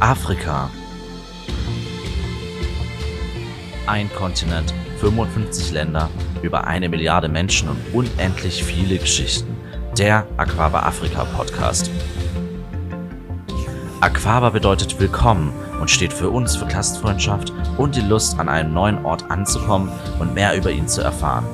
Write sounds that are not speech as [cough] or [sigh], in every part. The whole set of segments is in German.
Afrika. Ein Kontinent, 55 Länder, über eine Milliarde Menschen und unendlich viele Geschichten. Der Aquaba Afrika Podcast. Aquaba bedeutet willkommen und steht für uns für Gastfreundschaft und die Lust, an einem neuen Ort anzukommen und mehr über ihn zu erfahren.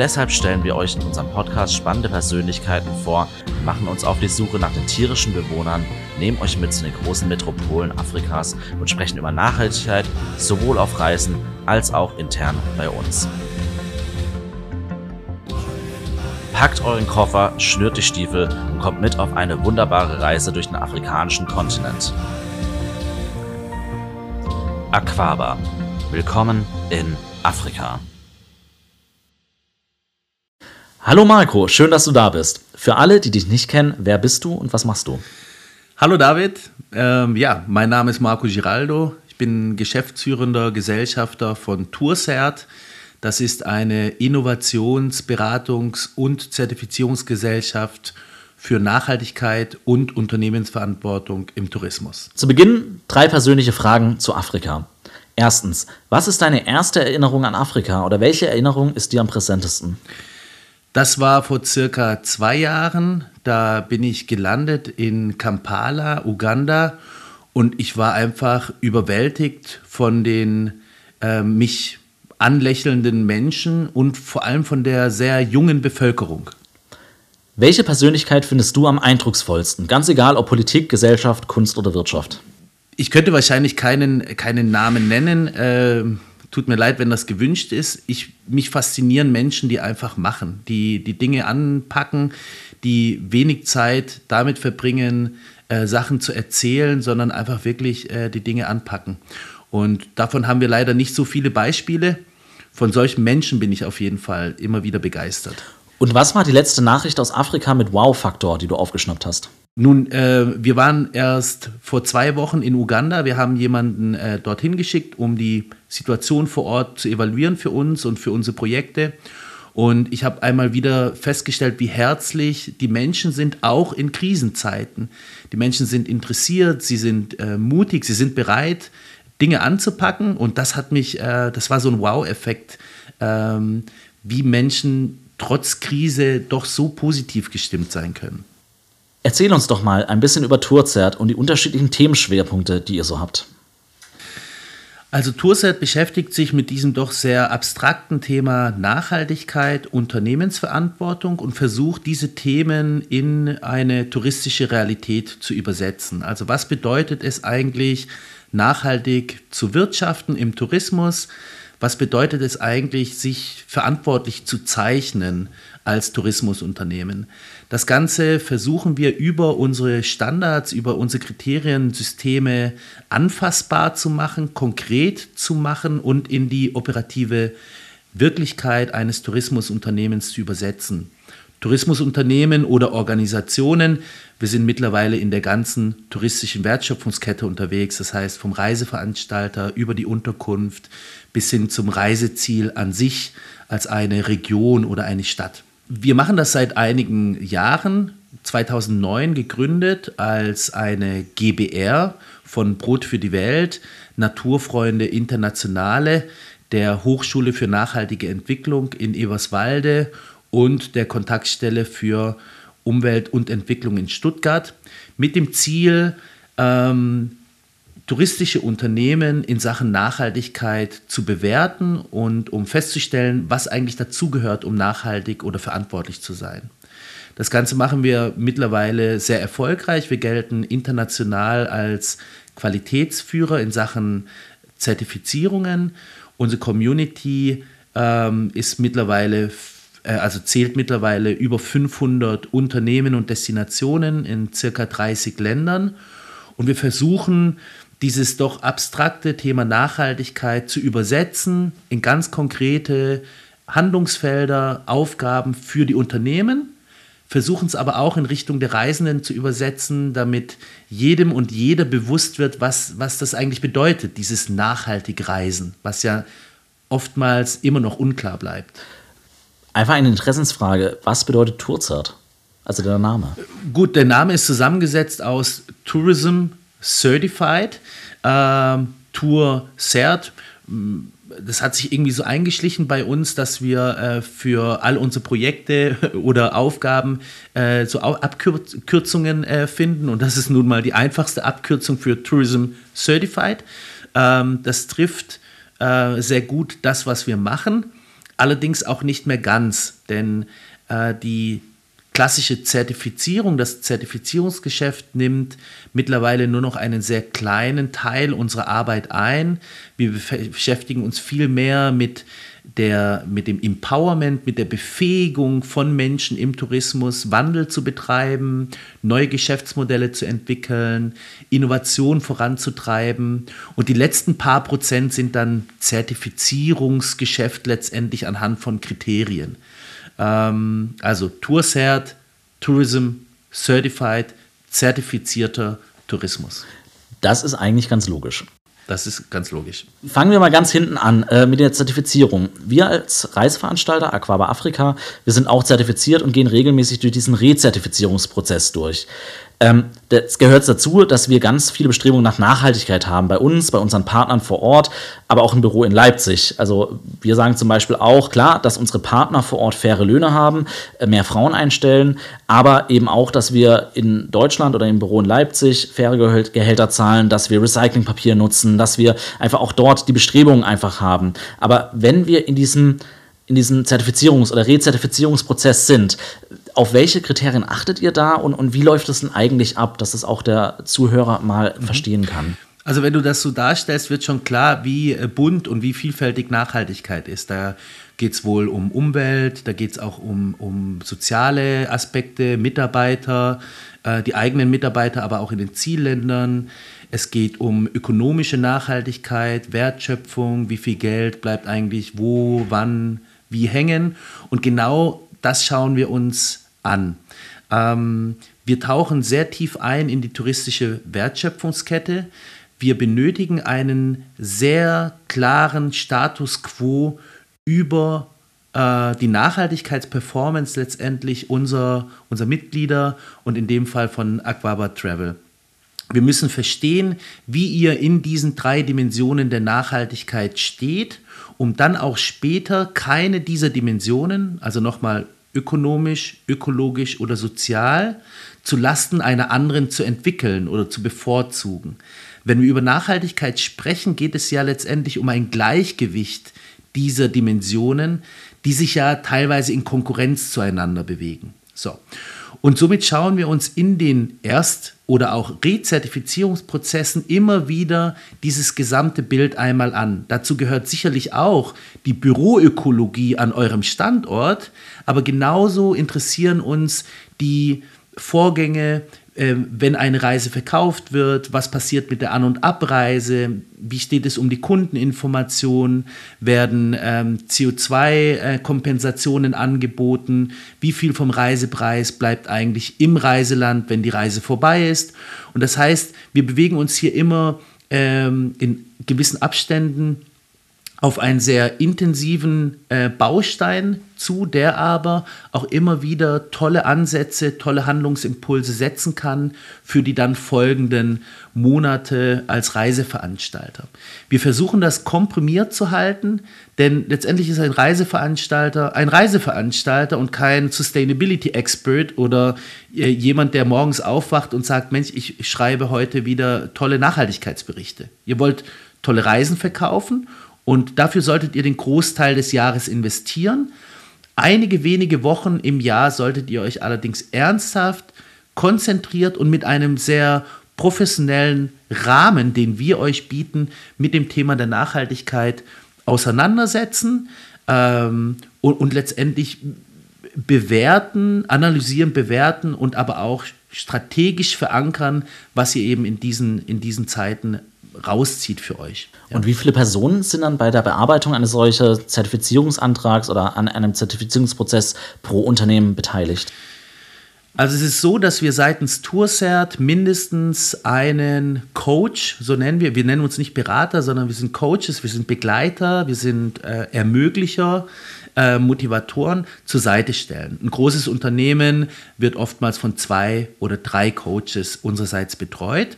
Deshalb stellen wir euch in unserem Podcast spannende Persönlichkeiten vor, machen uns auf die Suche nach den tierischen Bewohnern, nehmen euch mit zu den großen Metropolen Afrikas und sprechen über Nachhaltigkeit sowohl auf Reisen als auch intern bei uns. Packt euren Koffer, schnürt die Stiefel und kommt mit auf eine wunderbare Reise durch den afrikanischen Kontinent. Aquaba. Willkommen in Afrika. Hallo Marco, schön, dass du da bist. Für alle, die dich nicht kennen, wer bist du und was machst du? Hallo David, ähm, ja, mein Name ist Marco Giraldo. Ich bin geschäftsführender Gesellschafter von Toursert. Das ist eine Innovations-, Beratungs- und Zertifizierungsgesellschaft für Nachhaltigkeit und Unternehmensverantwortung im Tourismus. Zu Beginn drei persönliche Fragen zu Afrika. Erstens, was ist deine erste Erinnerung an Afrika oder welche Erinnerung ist dir am präsentesten? Das war vor circa zwei Jahren. Da bin ich gelandet in Kampala, Uganda. Und ich war einfach überwältigt von den äh, mich anlächelnden Menschen und vor allem von der sehr jungen Bevölkerung. Welche Persönlichkeit findest du am eindrucksvollsten? Ganz egal, ob Politik, Gesellschaft, Kunst oder Wirtschaft. Ich könnte wahrscheinlich keinen, keinen Namen nennen. Äh, tut mir leid, wenn das gewünscht ist. Ich, mich faszinieren Menschen, die einfach machen, die die Dinge anpacken, die wenig Zeit damit verbringen, äh, Sachen zu erzählen, sondern einfach wirklich äh, die Dinge anpacken. Und davon haben wir leider nicht so viele Beispiele. Von solchen Menschen bin ich auf jeden Fall immer wieder begeistert. Und was war die letzte Nachricht aus Afrika mit Wow-Faktor, die du aufgeschnappt hast? Nun, äh, wir waren erst vor zwei Wochen in Uganda. Wir haben jemanden äh, dorthin geschickt, um die Situation vor Ort zu evaluieren für uns und für unsere Projekte. Und ich habe einmal wieder festgestellt, wie herzlich die Menschen sind, auch in Krisenzeiten. Die Menschen sind interessiert, sie sind äh, mutig, sie sind bereit, Dinge anzupacken. Und das hat mich, äh, das war so ein Wow-Effekt, ähm, wie Menschen trotz Krise doch so positiv gestimmt sein können. Erzähl uns doch mal ein bisschen über Tourzert und die unterschiedlichen Themenschwerpunkte, die ihr so habt. Also Tourset beschäftigt sich mit diesem doch sehr abstrakten Thema Nachhaltigkeit, Unternehmensverantwortung und versucht diese Themen in eine touristische Realität zu übersetzen. Also was bedeutet es eigentlich, nachhaltig zu wirtschaften im Tourismus? Was bedeutet es eigentlich, sich verantwortlich zu zeichnen als Tourismusunternehmen? Das Ganze versuchen wir über unsere Standards, über unsere Kriteriensysteme anfassbar zu machen, konkret zu machen und in die operative Wirklichkeit eines Tourismusunternehmens zu übersetzen. Tourismusunternehmen oder Organisationen, wir sind mittlerweile in der ganzen touristischen Wertschöpfungskette unterwegs, das heißt vom Reiseveranstalter über die Unterkunft bis hin zum Reiseziel an sich als eine Region oder eine Stadt. Wir machen das seit einigen Jahren, 2009 gegründet als eine GBR von Brot für die Welt, Naturfreunde Internationale, der Hochschule für nachhaltige Entwicklung in Eberswalde und der Kontaktstelle für Umwelt und Entwicklung in Stuttgart mit dem Ziel, ähm, touristische Unternehmen in Sachen Nachhaltigkeit zu bewerten und um festzustellen, was eigentlich dazugehört, um nachhaltig oder verantwortlich zu sein. Das Ganze machen wir mittlerweile sehr erfolgreich. Wir gelten international als Qualitätsführer in Sachen Zertifizierungen. Unsere Community ähm, ist mittlerweile, äh, also zählt mittlerweile über 500 Unternehmen und Destinationen in circa 30 Ländern. Und wir versuchen, dieses doch abstrakte Thema Nachhaltigkeit zu übersetzen in ganz konkrete Handlungsfelder, Aufgaben für die Unternehmen, versuchen es aber auch in Richtung der Reisenden zu übersetzen, damit jedem und jeder bewusst wird, was, was das eigentlich bedeutet, dieses nachhaltig Reisen, was ja oftmals immer noch unklar bleibt. Einfach eine Interessensfrage, was bedeutet Tourzart? Also der Name. Gut, der Name ist zusammengesetzt aus Tourism, Certified. Ähm, Tour Cert das hat sich irgendwie so eingeschlichen bei uns, dass wir äh, für all unsere Projekte [laughs] oder Aufgaben äh, so Abkürzungen äh, finden. Und das ist nun mal die einfachste Abkürzung für Tourism Certified. Ähm, das trifft äh, sehr gut das, was wir machen. Allerdings auch nicht mehr ganz, denn äh, die klassische Zertifizierung, das Zertifizierungsgeschäft nimmt mittlerweile nur noch einen sehr kleinen Teil unserer Arbeit ein. Wir beschäftigen uns viel mehr mit, der, mit dem Empowerment, mit der Befähigung von Menschen im Tourismus, Wandel zu betreiben, neue Geschäftsmodelle zu entwickeln, Innovation voranzutreiben. Und die letzten paar Prozent sind dann Zertifizierungsgeschäft letztendlich anhand von Kriterien. Ähm, also Tourcert, Tourism Certified, zertifizierter Tourismus. Das ist eigentlich ganz logisch. Das ist ganz logisch. Fangen wir mal ganz hinten an äh, mit der Zertifizierung. Wir als Reiseveranstalter Aquaba Afrika, wir sind auch zertifiziert und gehen regelmäßig durch diesen Rezertifizierungsprozess durch. Ähm, das gehört dazu, dass wir ganz viele Bestrebungen nach Nachhaltigkeit haben bei uns, bei unseren Partnern vor Ort, aber auch im Büro in Leipzig. Also wir sagen zum Beispiel auch, klar, dass unsere Partner vor Ort faire Löhne haben, äh, mehr Frauen einstellen, aber eben auch, dass wir in Deutschland oder im Büro in Leipzig faire Gehälter zahlen, dass wir Recyclingpapier nutzen, dass wir einfach auch dort die Bestrebungen einfach haben. Aber wenn wir in diesem in diesem Zertifizierungs- oder Rezertifizierungsprozess sind, auf welche Kriterien achtet ihr da und, und wie läuft es denn eigentlich ab, dass es auch der Zuhörer mal mhm. verstehen kann? Also wenn du das so darstellst, wird schon klar, wie äh, bunt und wie vielfältig Nachhaltigkeit ist. Da geht es wohl um Umwelt, da geht es auch um, um soziale Aspekte, Mitarbeiter, äh, die eigenen Mitarbeiter, aber auch in den Zielländern. Es geht um ökonomische Nachhaltigkeit, Wertschöpfung, wie viel Geld bleibt eigentlich wo, wann, wie hängen. Und genau das schauen wir uns an. Ähm, wir tauchen sehr tief ein in die touristische Wertschöpfungskette. Wir benötigen einen sehr klaren Status quo über äh, die Nachhaltigkeitsperformance letztendlich unserer, unserer Mitglieder und in dem Fall von Aquaba Travel. Wir müssen verstehen, wie ihr in diesen drei Dimensionen der Nachhaltigkeit steht, um dann auch später keine dieser Dimensionen, also nochmal ökonomisch, ökologisch oder sozial zu Lasten einer anderen zu entwickeln oder zu bevorzugen. Wenn wir über Nachhaltigkeit sprechen, geht es ja letztendlich um ein Gleichgewicht dieser Dimensionen, die sich ja teilweise in Konkurrenz zueinander bewegen. So. Und somit schauen wir uns in den Erst- oder auch Rezertifizierungsprozessen immer wieder dieses gesamte Bild einmal an. Dazu gehört sicherlich auch die Büroökologie an eurem Standort, aber genauso interessieren uns die Vorgänge wenn eine Reise verkauft wird, was passiert mit der An- und Abreise, wie steht es um die Kundeninformation, werden ähm, CO2-Kompensationen angeboten, wie viel vom Reisepreis bleibt eigentlich im Reiseland, wenn die Reise vorbei ist. Und das heißt, wir bewegen uns hier immer ähm, in gewissen Abständen auf einen sehr intensiven äh, Baustein zu, der aber auch immer wieder tolle Ansätze, tolle Handlungsimpulse setzen kann für die dann folgenden Monate als Reiseveranstalter. Wir versuchen das komprimiert zu halten, denn letztendlich ist ein Reiseveranstalter ein Reiseveranstalter und kein Sustainability Expert oder äh, jemand, der morgens aufwacht und sagt, Mensch, ich schreibe heute wieder tolle Nachhaltigkeitsberichte. Ihr wollt tolle Reisen verkaufen und dafür solltet ihr den Großteil des Jahres investieren. Einige wenige Wochen im Jahr solltet ihr euch allerdings ernsthaft, konzentriert und mit einem sehr professionellen Rahmen, den wir euch bieten, mit dem Thema der Nachhaltigkeit auseinandersetzen ähm, und, und letztendlich bewerten, analysieren, bewerten und aber auch strategisch verankern, was ihr eben in diesen, in diesen Zeiten rauszieht für euch. Ja. Und wie viele Personen sind dann bei der Bearbeitung eines solchen Zertifizierungsantrags oder an einem Zertifizierungsprozess pro Unternehmen beteiligt? Also es ist so, dass wir seitens Tourcert mindestens einen Coach, so nennen wir, wir nennen uns nicht Berater, sondern wir sind Coaches, wir sind Begleiter, wir sind äh, Ermöglicher, äh, Motivatoren zur Seite stellen. Ein großes Unternehmen wird oftmals von zwei oder drei Coaches unsererseits betreut.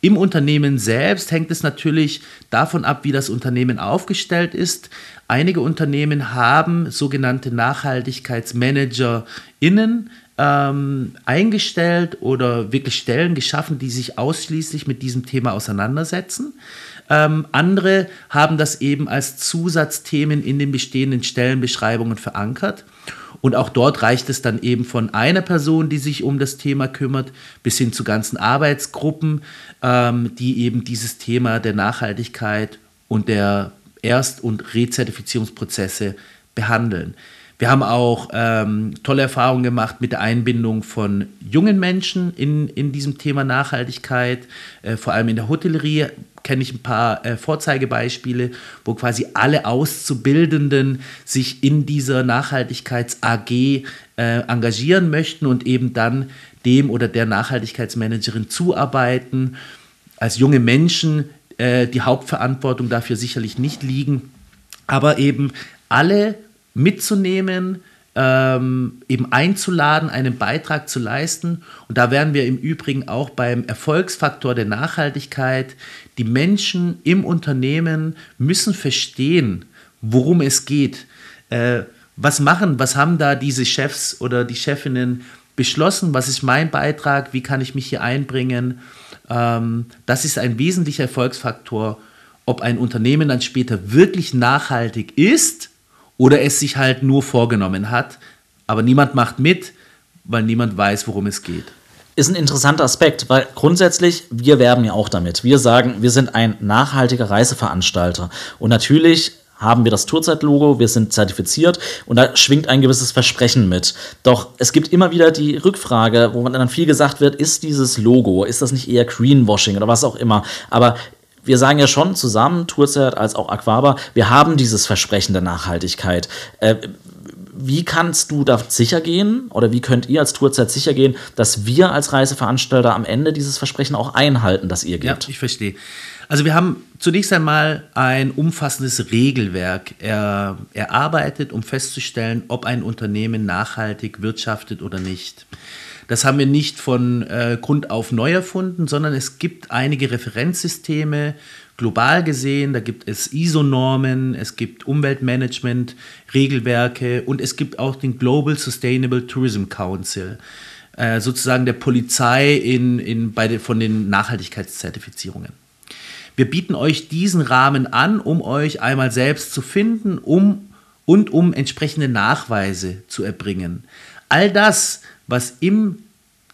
Im Unternehmen selbst hängt es natürlich davon ab, wie das Unternehmen aufgestellt ist. Einige Unternehmen haben sogenannte NachhaltigkeitsmanagerInnen ähm, eingestellt oder wirklich Stellen geschaffen, die sich ausschließlich mit diesem Thema auseinandersetzen. Ähm, andere haben das eben als Zusatzthemen in den bestehenden Stellenbeschreibungen verankert. Und auch dort reicht es dann eben von einer Person, die sich um das Thema kümmert, bis hin zu ganzen Arbeitsgruppen, ähm, die eben dieses Thema der Nachhaltigkeit und der Erst- und Rezertifizierungsprozesse behandeln. Wir haben auch ähm, tolle Erfahrungen gemacht mit der Einbindung von jungen Menschen in, in diesem Thema Nachhaltigkeit, äh, vor allem in der Hotellerie kenne ich ein paar äh, Vorzeigebeispiele, wo quasi alle Auszubildenden sich in dieser Nachhaltigkeits-AG äh, engagieren möchten und eben dann dem oder der Nachhaltigkeitsmanagerin zuarbeiten. Als junge Menschen äh, die Hauptverantwortung dafür sicherlich nicht liegen, aber eben alle mitzunehmen, ähm, eben einzuladen, einen Beitrag zu leisten. Und da wären wir im Übrigen auch beim Erfolgsfaktor der Nachhaltigkeit. Die Menschen im Unternehmen müssen verstehen, worum es geht. Äh, was machen, was haben da diese Chefs oder die Chefinnen beschlossen? Was ist mein Beitrag? Wie kann ich mich hier einbringen? Ähm, das ist ein wesentlicher Erfolgsfaktor, ob ein Unternehmen dann später wirklich nachhaltig ist oder es sich halt nur vorgenommen hat, aber niemand macht mit, weil niemand weiß, worum es geht. Ist ein interessanter Aspekt, weil grundsätzlich, wir werben ja auch damit. Wir sagen, wir sind ein nachhaltiger Reiseveranstalter. Und natürlich haben wir das Tourzeit-Logo, wir sind zertifiziert und da schwingt ein gewisses Versprechen mit. Doch es gibt immer wieder die Rückfrage, wo dann viel gesagt wird, ist dieses Logo, ist das nicht eher Greenwashing oder was auch immer? Aber wir sagen ja schon zusammen, Tourzeit als auch Aquaba, wir haben dieses Versprechen der Nachhaltigkeit. Äh, wie kannst du da sicher gehen oder wie könnt ihr als Tourzeit sicher gehen, dass wir als Reiseveranstalter am Ende dieses Versprechen auch einhalten, das ihr gebt? Ja, ich verstehe. Also wir haben zunächst einmal ein umfassendes Regelwerk er, erarbeitet, um festzustellen, ob ein Unternehmen nachhaltig wirtschaftet oder nicht. Das haben wir nicht von äh, Grund auf neu erfunden, sondern es gibt einige Referenzsysteme, global gesehen. Da gibt es ISO-Normen, es gibt Umweltmanagement, Regelwerke und es gibt auch den Global Sustainable Tourism Council, äh, sozusagen der Polizei in, in, bei den, von den Nachhaltigkeitszertifizierungen. Wir bieten euch diesen Rahmen an, um euch einmal selbst zu finden um, und um entsprechende Nachweise zu erbringen. All das, was im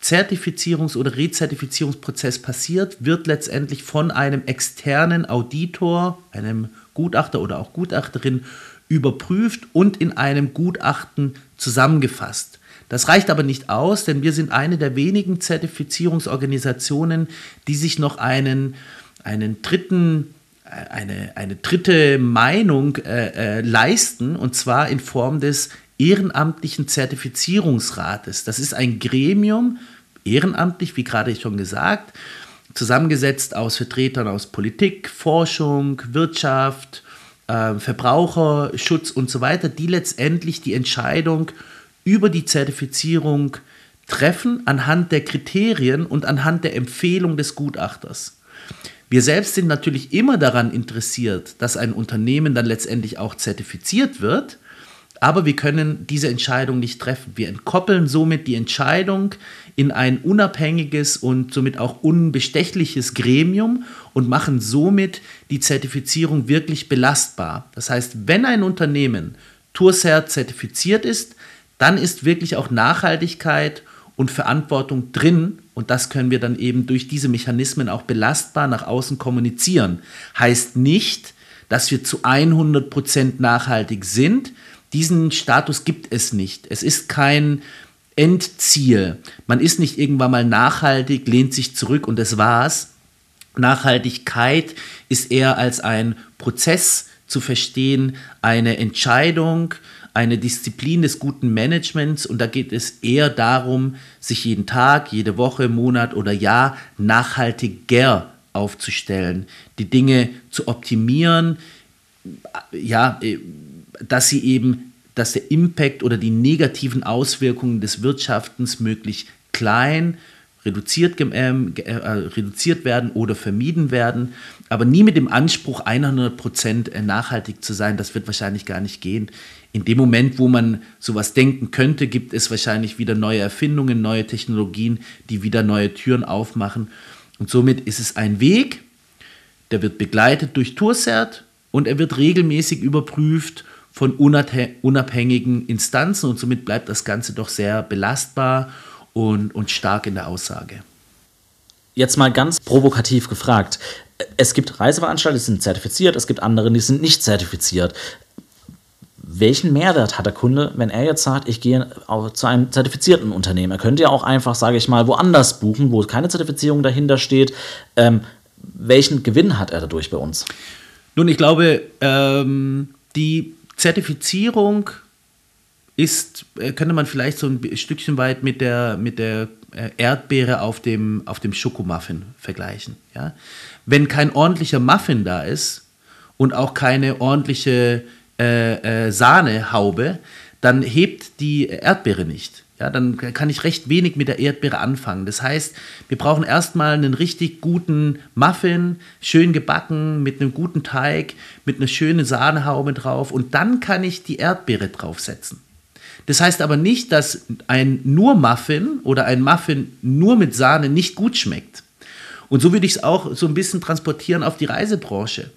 Zertifizierungs- oder Rezertifizierungsprozess passiert, wird letztendlich von einem externen Auditor, einem Gutachter oder auch Gutachterin überprüft und in einem Gutachten zusammengefasst. Das reicht aber nicht aus, denn wir sind eine der wenigen Zertifizierungsorganisationen, die sich noch einen, einen dritten, eine, eine dritte Meinung äh, äh, leisten, und zwar in Form des ehrenamtlichen Zertifizierungsrates. Das ist ein Gremium, ehrenamtlich, wie gerade schon gesagt, zusammengesetzt aus Vertretern aus Politik, Forschung, Wirtschaft, äh, Verbraucherschutz und so weiter, die letztendlich die Entscheidung über die Zertifizierung treffen anhand der Kriterien und anhand der Empfehlung des Gutachters. Wir selbst sind natürlich immer daran interessiert, dass ein Unternehmen dann letztendlich auch zertifiziert wird, aber wir können diese Entscheidung nicht treffen. Wir entkoppeln somit die Entscheidung in ein unabhängiges und somit auch unbestechliches Gremium und machen somit die Zertifizierung wirklich belastbar. Das heißt, wenn ein Unternehmen Tourcert zertifiziert ist, dann ist wirklich auch Nachhaltigkeit und Verantwortung drin und das können wir dann eben durch diese Mechanismen auch belastbar nach außen kommunizieren. Heißt nicht, dass wir zu 100% nachhaltig sind, diesen Status gibt es nicht. Es ist kein Endziel. Man ist nicht irgendwann mal nachhaltig, lehnt sich zurück und das war's. Nachhaltigkeit ist eher als ein Prozess zu verstehen, eine Entscheidung, eine Disziplin des guten Managements und da geht es eher darum, sich jeden Tag, jede Woche, Monat oder Jahr nachhaltiger aufzustellen, die Dinge zu optimieren, ja, dass sie eben, dass der Impact oder die negativen Auswirkungen des Wirtschaftens möglichst klein, reduziert, ähm, äh, reduziert werden oder vermieden werden, aber nie mit dem Anspruch, 100% äh, nachhaltig zu sein. Das wird wahrscheinlich gar nicht gehen. In dem Moment, wo man sowas denken könnte, gibt es wahrscheinlich wieder neue Erfindungen, neue Technologien, die wieder neue Türen aufmachen. Und somit ist es ein Weg, der wird begleitet durch Tourcert und er wird regelmäßig überprüft von unabhängigen Instanzen und somit bleibt das Ganze doch sehr belastbar und, und stark in der Aussage. Jetzt mal ganz provokativ gefragt. Es gibt Reiseveranstalter, die sind zertifiziert, es gibt andere, die sind nicht zertifiziert. Welchen Mehrwert hat der Kunde, wenn er jetzt sagt, ich gehe zu einem zertifizierten Unternehmen? Er könnte ja auch einfach, sage ich mal, woanders buchen, wo keine Zertifizierung dahinter steht. Ähm, welchen Gewinn hat er dadurch bei uns? Nun, ich glaube, ähm, die Zertifizierung ist, äh, könnte man vielleicht so ein Stückchen weit mit der, mit der äh, Erdbeere auf dem, auf dem Schokomuffin vergleichen. Ja? Wenn kein ordentlicher Muffin da ist und auch keine ordentliche äh, äh, Sahnehaube, dann hebt die Erdbeere nicht. Ja, dann kann ich recht wenig mit der Erdbeere anfangen. Das heißt, wir brauchen erstmal einen richtig guten Muffin, schön gebacken, mit einem guten Teig, mit einer schönen Sahnehaube drauf und dann kann ich die Erdbeere draufsetzen. Das heißt aber nicht, dass ein nur Muffin oder ein Muffin nur mit Sahne nicht gut schmeckt. Und so würde ich es auch so ein bisschen transportieren auf die Reisebranche.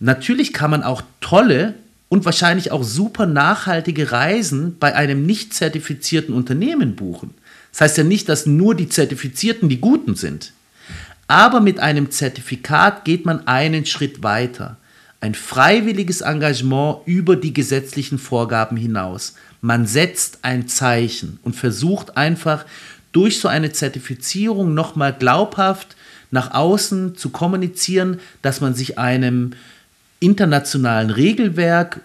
Natürlich kann man auch tolle und wahrscheinlich auch super nachhaltige Reisen bei einem nicht zertifizierten Unternehmen buchen. Das heißt ja nicht, dass nur die Zertifizierten die Guten sind. Aber mit einem Zertifikat geht man einen Schritt weiter. Ein freiwilliges Engagement über die gesetzlichen Vorgaben hinaus. Man setzt ein Zeichen und versucht einfach durch so eine Zertifizierung nochmal glaubhaft nach außen zu kommunizieren, dass man sich einem internationalen Regelwerk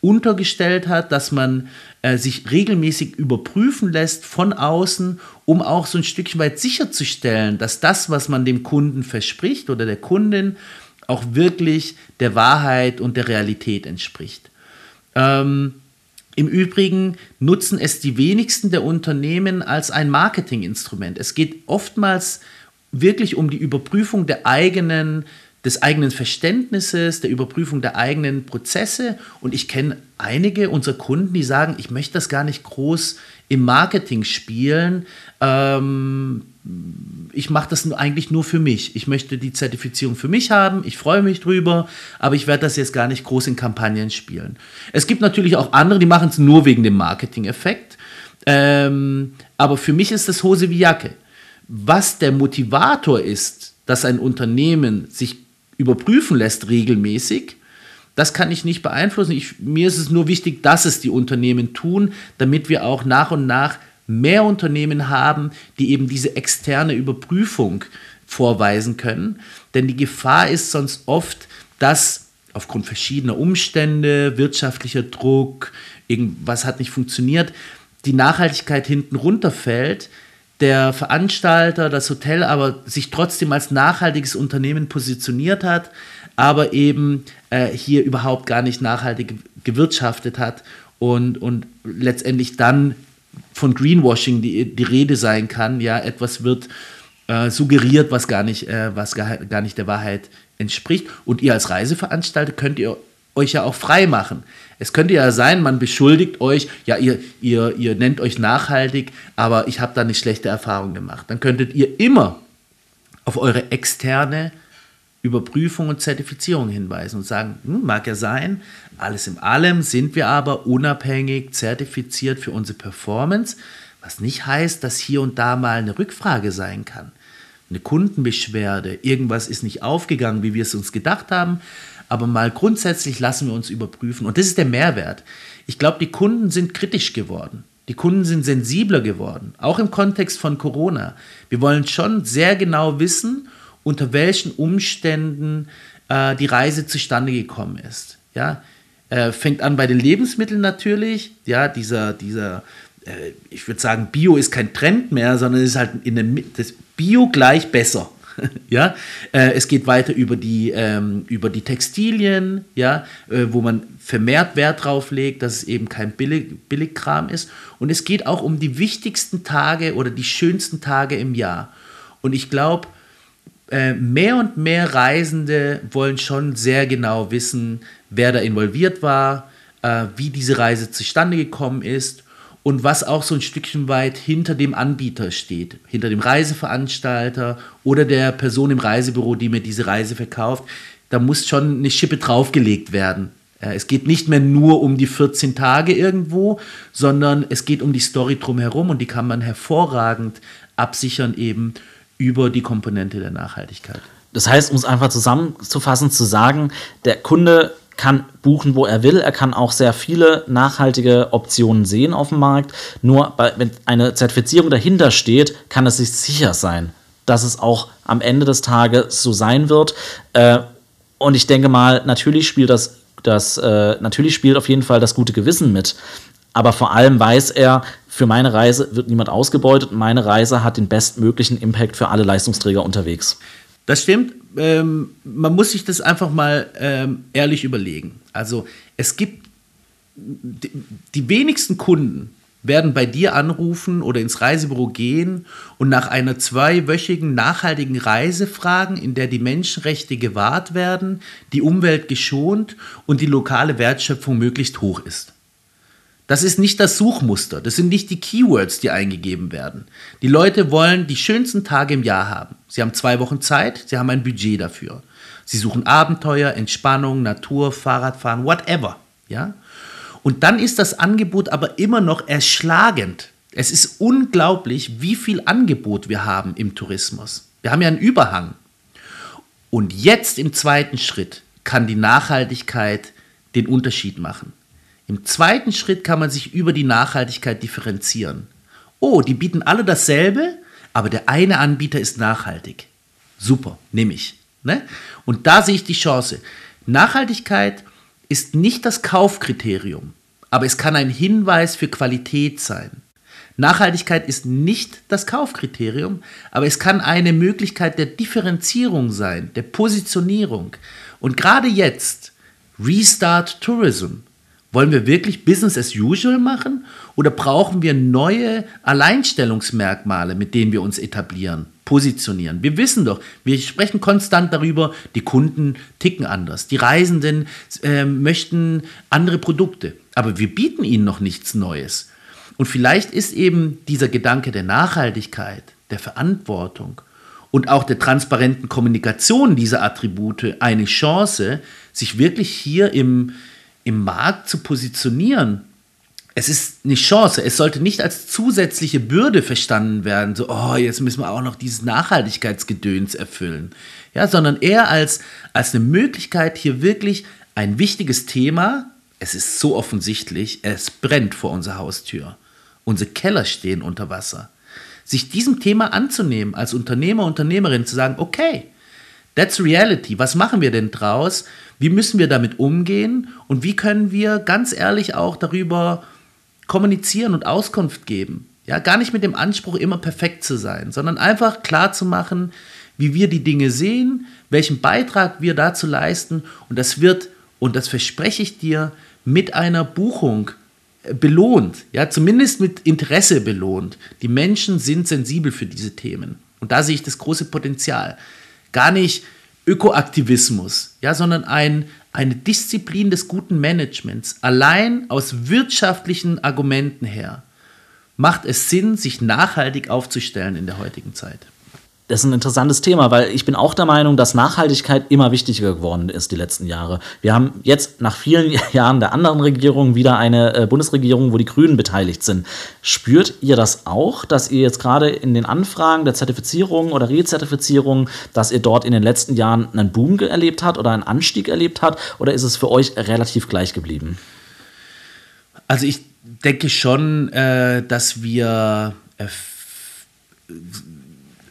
untergestellt hat, dass man äh, sich regelmäßig überprüfen lässt von außen, um auch so ein Stückchen weit sicherzustellen, dass das, was man dem Kunden verspricht oder der Kundin, auch wirklich der Wahrheit und der Realität entspricht. Ähm, Im Übrigen nutzen es die wenigsten der Unternehmen als ein Marketinginstrument. Es geht oftmals wirklich um die Überprüfung der eigenen des eigenen Verständnisses, der Überprüfung der eigenen Prozesse. Und ich kenne einige unserer Kunden, die sagen, ich möchte das gar nicht groß im Marketing spielen. Ähm, ich mache das eigentlich nur für mich. Ich möchte die Zertifizierung für mich haben. Ich freue mich drüber, aber ich werde das jetzt gar nicht groß in Kampagnen spielen. Es gibt natürlich auch andere, die machen es nur wegen dem Marketing-Effekt. Ähm, aber für mich ist das Hose wie Jacke. Was der Motivator ist, dass ein Unternehmen sich überprüfen lässt regelmäßig. Das kann ich nicht beeinflussen. Ich, mir ist es nur wichtig, dass es die Unternehmen tun, damit wir auch nach und nach mehr Unternehmen haben, die eben diese externe Überprüfung vorweisen können. Denn die Gefahr ist sonst oft, dass aufgrund verschiedener Umstände, wirtschaftlicher Druck, irgendwas hat nicht funktioniert, die Nachhaltigkeit hinten runterfällt, der Veranstalter, das Hotel aber sich trotzdem als nachhaltiges Unternehmen positioniert hat, aber eben äh, hier überhaupt gar nicht nachhaltig gewirtschaftet hat und, und letztendlich dann von Greenwashing die, die Rede sein kann. Ja, etwas wird äh, suggeriert, was gar nicht, äh, was gar, gar nicht der Wahrheit entspricht. Und ihr als Reiseveranstalter könnt ihr euch ja auch frei machen. Es könnte ja sein, man beschuldigt euch, ja, ihr, ihr, ihr nennt euch nachhaltig, aber ich habe da eine schlechte Erfahrung gemacht. Dann könntet ihr immer auf eure externe Überprüfung und Zertifizierung hinweisen und sagen, hm, mag ja sein, alles in allem sind wir aber unabhängig zertifiziert für unsere Performance, was nicht heißt, dass hier und da mal eine Rückfrage sein kann. Eine Kundenbeschwerde, irgendwas ist nicht aufgegangen, wie wir es uns gedacht haben, aber mal grundsätzlich lassen wir uns überprüfen. Und das ist der Mehrwert. Ich glaube, die Kunden sind kritisch geworden. Die Kunden sind sensibler geworden, auch im Kontext von Corona. Wir wollen schon sehr genau wissen, unter welchen Umständen äh, die Reise zustande gekommen ist. Ja, äh, fängt an bei den Lebensmitteln natürlich. Ja, dieser, dieser, äh, ich würde sagen, Bio ist kein Trend mehr, sondern es ist halt in der das Bio gleich besser. [laughs] ja, äh, es geht weiter über die, ähm, über die Textilien, ja, äh, wo man vermehrt Wert drauf legt, dass es eben kein Billig, Billigkram ist. Und es geht auch um die wichtigsten Tage oder die schönsten Tage im Jahr. Und ich glaube, äh, mehr und mehr Reisende wollen schon sehr genau wissen, wer da involviert war, äh, wie diese Reise zustande gekommen ist und was auch so ein Stückchen weit hinter dem Anbieter steht, hinter dem Reiseveranstalter oder der Person im Reisebüro, die mir diese Reise verkauft. Da muss schon eine Schippe draufgelegt werden. Es geht nicht mehr nur um die 14 Tage irgendwo, sondern es geht um die Story drumherum und die kann man hervorragend absichern eben über die Komponente der Nachhaltigkeit. Das heißt, um es einfach zusammenzufassen, zu sagen, der Kunde kann buchen, wo er will. Er kann auch sehr viele nachhaltige Optionen sehen auf dem Markt. Nur bei, wenn eine Zertifizierung dahinter steht, kann es sich sicher sein, dass es auch am Ende des Tages so sein wird. Äh, und ich denke mal, natürlich spielt das, das äh, natürlich spielt auf jeden Fall das gute Gewissen mit. Aber vor allem weiß er, für meine Reise wird niemand ausgebeutet meine Reise hat den bestmöglichen Impact für alle Leistungsträger unterwegs. Das stimmt. Ähm, man muss sich das einfach mal ähm, ehrlich überlegen. Also es gibt die, die wenigsten Kunden werden bei dir anrufen oder ins Reisebüro gehen und nach einer zweiwöchigen nachhaltigen Reise fragen, in der die Menschenrechte gewahrt werden, die Umwelt geschont und die lokale Wertschöpfung möglichst hoch ist. Das ist nicht das Suchmuster, das sind nicht die Keywords, die eingegeben werden. Die Leute wollen die schönsten Tage im Jahr haben. Sie haben zwei Wochen Zeit, sie haben ein Budget dafür. Sie suchen Abenteuer, Entspannung, Natur, Fahrradfahren, whatever. Ja? Und dann ist das Angebot aber immer noch erschlagend. Es ist unglaublich, wie viel Angebot wir haben im Tourismus. Wir haben ja einen Überhang. Und jetzt im zweiten Schritt kann die Nachhaltigkeit den Unterschied machen. Im zweiten Schritt kann man sich über die Nachhaltigkeit differenzieren. Oh, die bieten alle dasselbe, aber der eine Anbieter ist nachhaltig. Super, nehme ich. Ne? Und da sehe ich die Chance. Nachhaltigkeit ist nicht das Kaufkriterium, aber es kann ein Hinweis für Qualität sein. Nachhaltigkeit ist nicht das Kaufkriterium, aber es kann eine Möglichkeit der Differenzierung sein, der Positionierung. Und gerade jetzt, Restart Tourism, wollen wir wirklich Business as usual machen oder brauchen wir neue Alleinstellungsmerkmale, mit denen wir uns etablieren, positionieren? Wir wissen doch, wir sprechen konstant darüber, die Kunden ticken anders, die Reisenden äh, möchten andere Produkte, aber wir bieten ihnen noch nichts Neues. Und vielleicht ist eben dieser Gedanke der Nachhaltigkeit, der Verantwortung und auch der transparenten Kommunikation dieser Attribute eine Chance, sich wirklich hier im, im Markt zu positionieren, es ist eine Chance. Es sollte nicht als zusätzliche Bürde verstanden werden, so, oh, jetzt müssen wir auch noch dieses Nachhaltigkeitsgedöns erfüllen. Ja, sondern eher als, als eine Möglichkeit, hier wirklich ein wichtiges Thema, es ist so offensichtlich, es brennt vor unserer Haustür. Unsere Keller stehen unter Wasser. Sich diesem Thema anzunehmen, als Unternehmer, Unternehmerin, zu sagen, okay, that's reality, was machen wir denn draus? Wie müssen wir damit umgehen und wie können wir ganz ehrlich auch darüber kommunizieren und Auskunft geben? Ja, gar nicht mit dem Anspruch, immer perfekt zu sein, sondern einfach klar zu machen, wie wir die Dinge sehen, welchen Beitrag wir dazu leisten und das wird, und das verspreche ich dir, mit einer Buchung äh, belohnt, ja, zumindest mit Interesse belohnt. Die Menschen sind sensibel für diese Themen. Und da sehe ich das große Potenzial. Gar nicht Ökoaktivismus, ja, sondern ein, eine Disziplin des guten Managements, allein aus wirtschaftlichen Argumenten her, macht es Sinn, sich nachhaltig aufzustellen in der heutigen Zeit das ist ein interessantes Thema, weil ich bin auch der Meinung, dass Nachhaltigkeit immer wichtiger geworden ist die letzten Jahre. Wir haben jetzt nach vielen [laughs] Jahren der anderen Regierung wieder eine äh, Bundesregierung, wo die Grünen beteiligt sind. Spürt ihr das auch, dass ihr jetzt gerade in den Anfragen der Zertifizierung oder Rezertifizierung, dass ihr dort in den letzten Jahren einen Boom erlebt habt oder einen Anstieg erlebt habt? Oder ist es für euch relativ gleich geblieben? Also ich denke schon, äh, dass wir äh,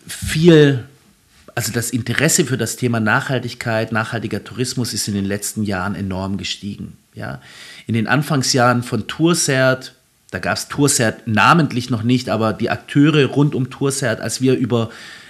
viel, also das Interesse für das Thema Nachhaltigkeit, nachhaltiger Tourismus ist in den letzten Jahren enorm gestiegen. Ja. In den Anfangsjahren von Toursert, da gab es Toursert namentlich noch nicht, aber die Akteure rund um Toursert, als wir über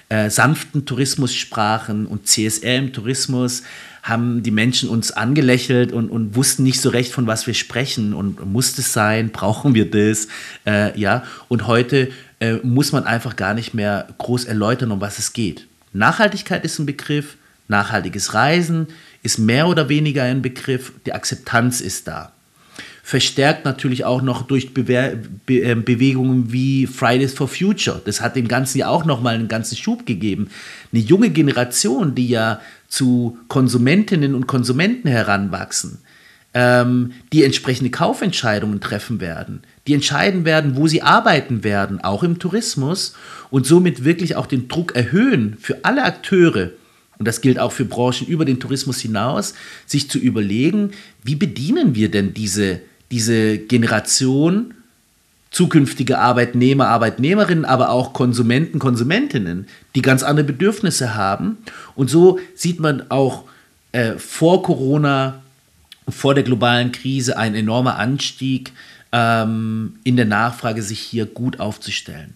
äh, sanften Tourismus sprachen und CSR im Tourismus, haben die Menschen uns angelächelt und, und wussten nicht so recht, von was wir sprechen und muss das sein, brauchen wir das, äh, ja. Und heute äh, muss man einfach gar nicht mehr groß erläutern, um was es geht. Nachhaltigkeit ist ein Begriff, nachhaltiges Reisen ist mehr oder weniger ein Begriff, die Akzeptanz ist da. Verstärkt natürlich auch noch durch Bewe Be äh, Bewegungen wie Fridays for Future. Das hat dem Ganzen ja auch nochmal einen ganzen Schub gegeben. Eine junge Generation, die ja zu Konsumentinnen und Konsumenten heranwachsen, ähm, die entsprechende Kaufentscheidungen treffen werden, die entscheiden werden, wo sie arbeiten werden, auch im Tourismus und somit wirklich auch den Druck erhöhen für alle Akteure, und das gilt auch für Branchen über den Tourismus hinaus, sich zu überlegen, wie bedienen wir denn diese, diese Generation zukünftige Arbeitnehmer, Arbeitnehmerinnen, aber auch Konsumenten, Konsumentinnen, die ganz andere Bedürfnisse haben. Und so sieht man auch äh, vor Corona, vor der globalen Krise ein enormer Anstieg ähm, in der Nachfrage, sich hier gut aufzustellen.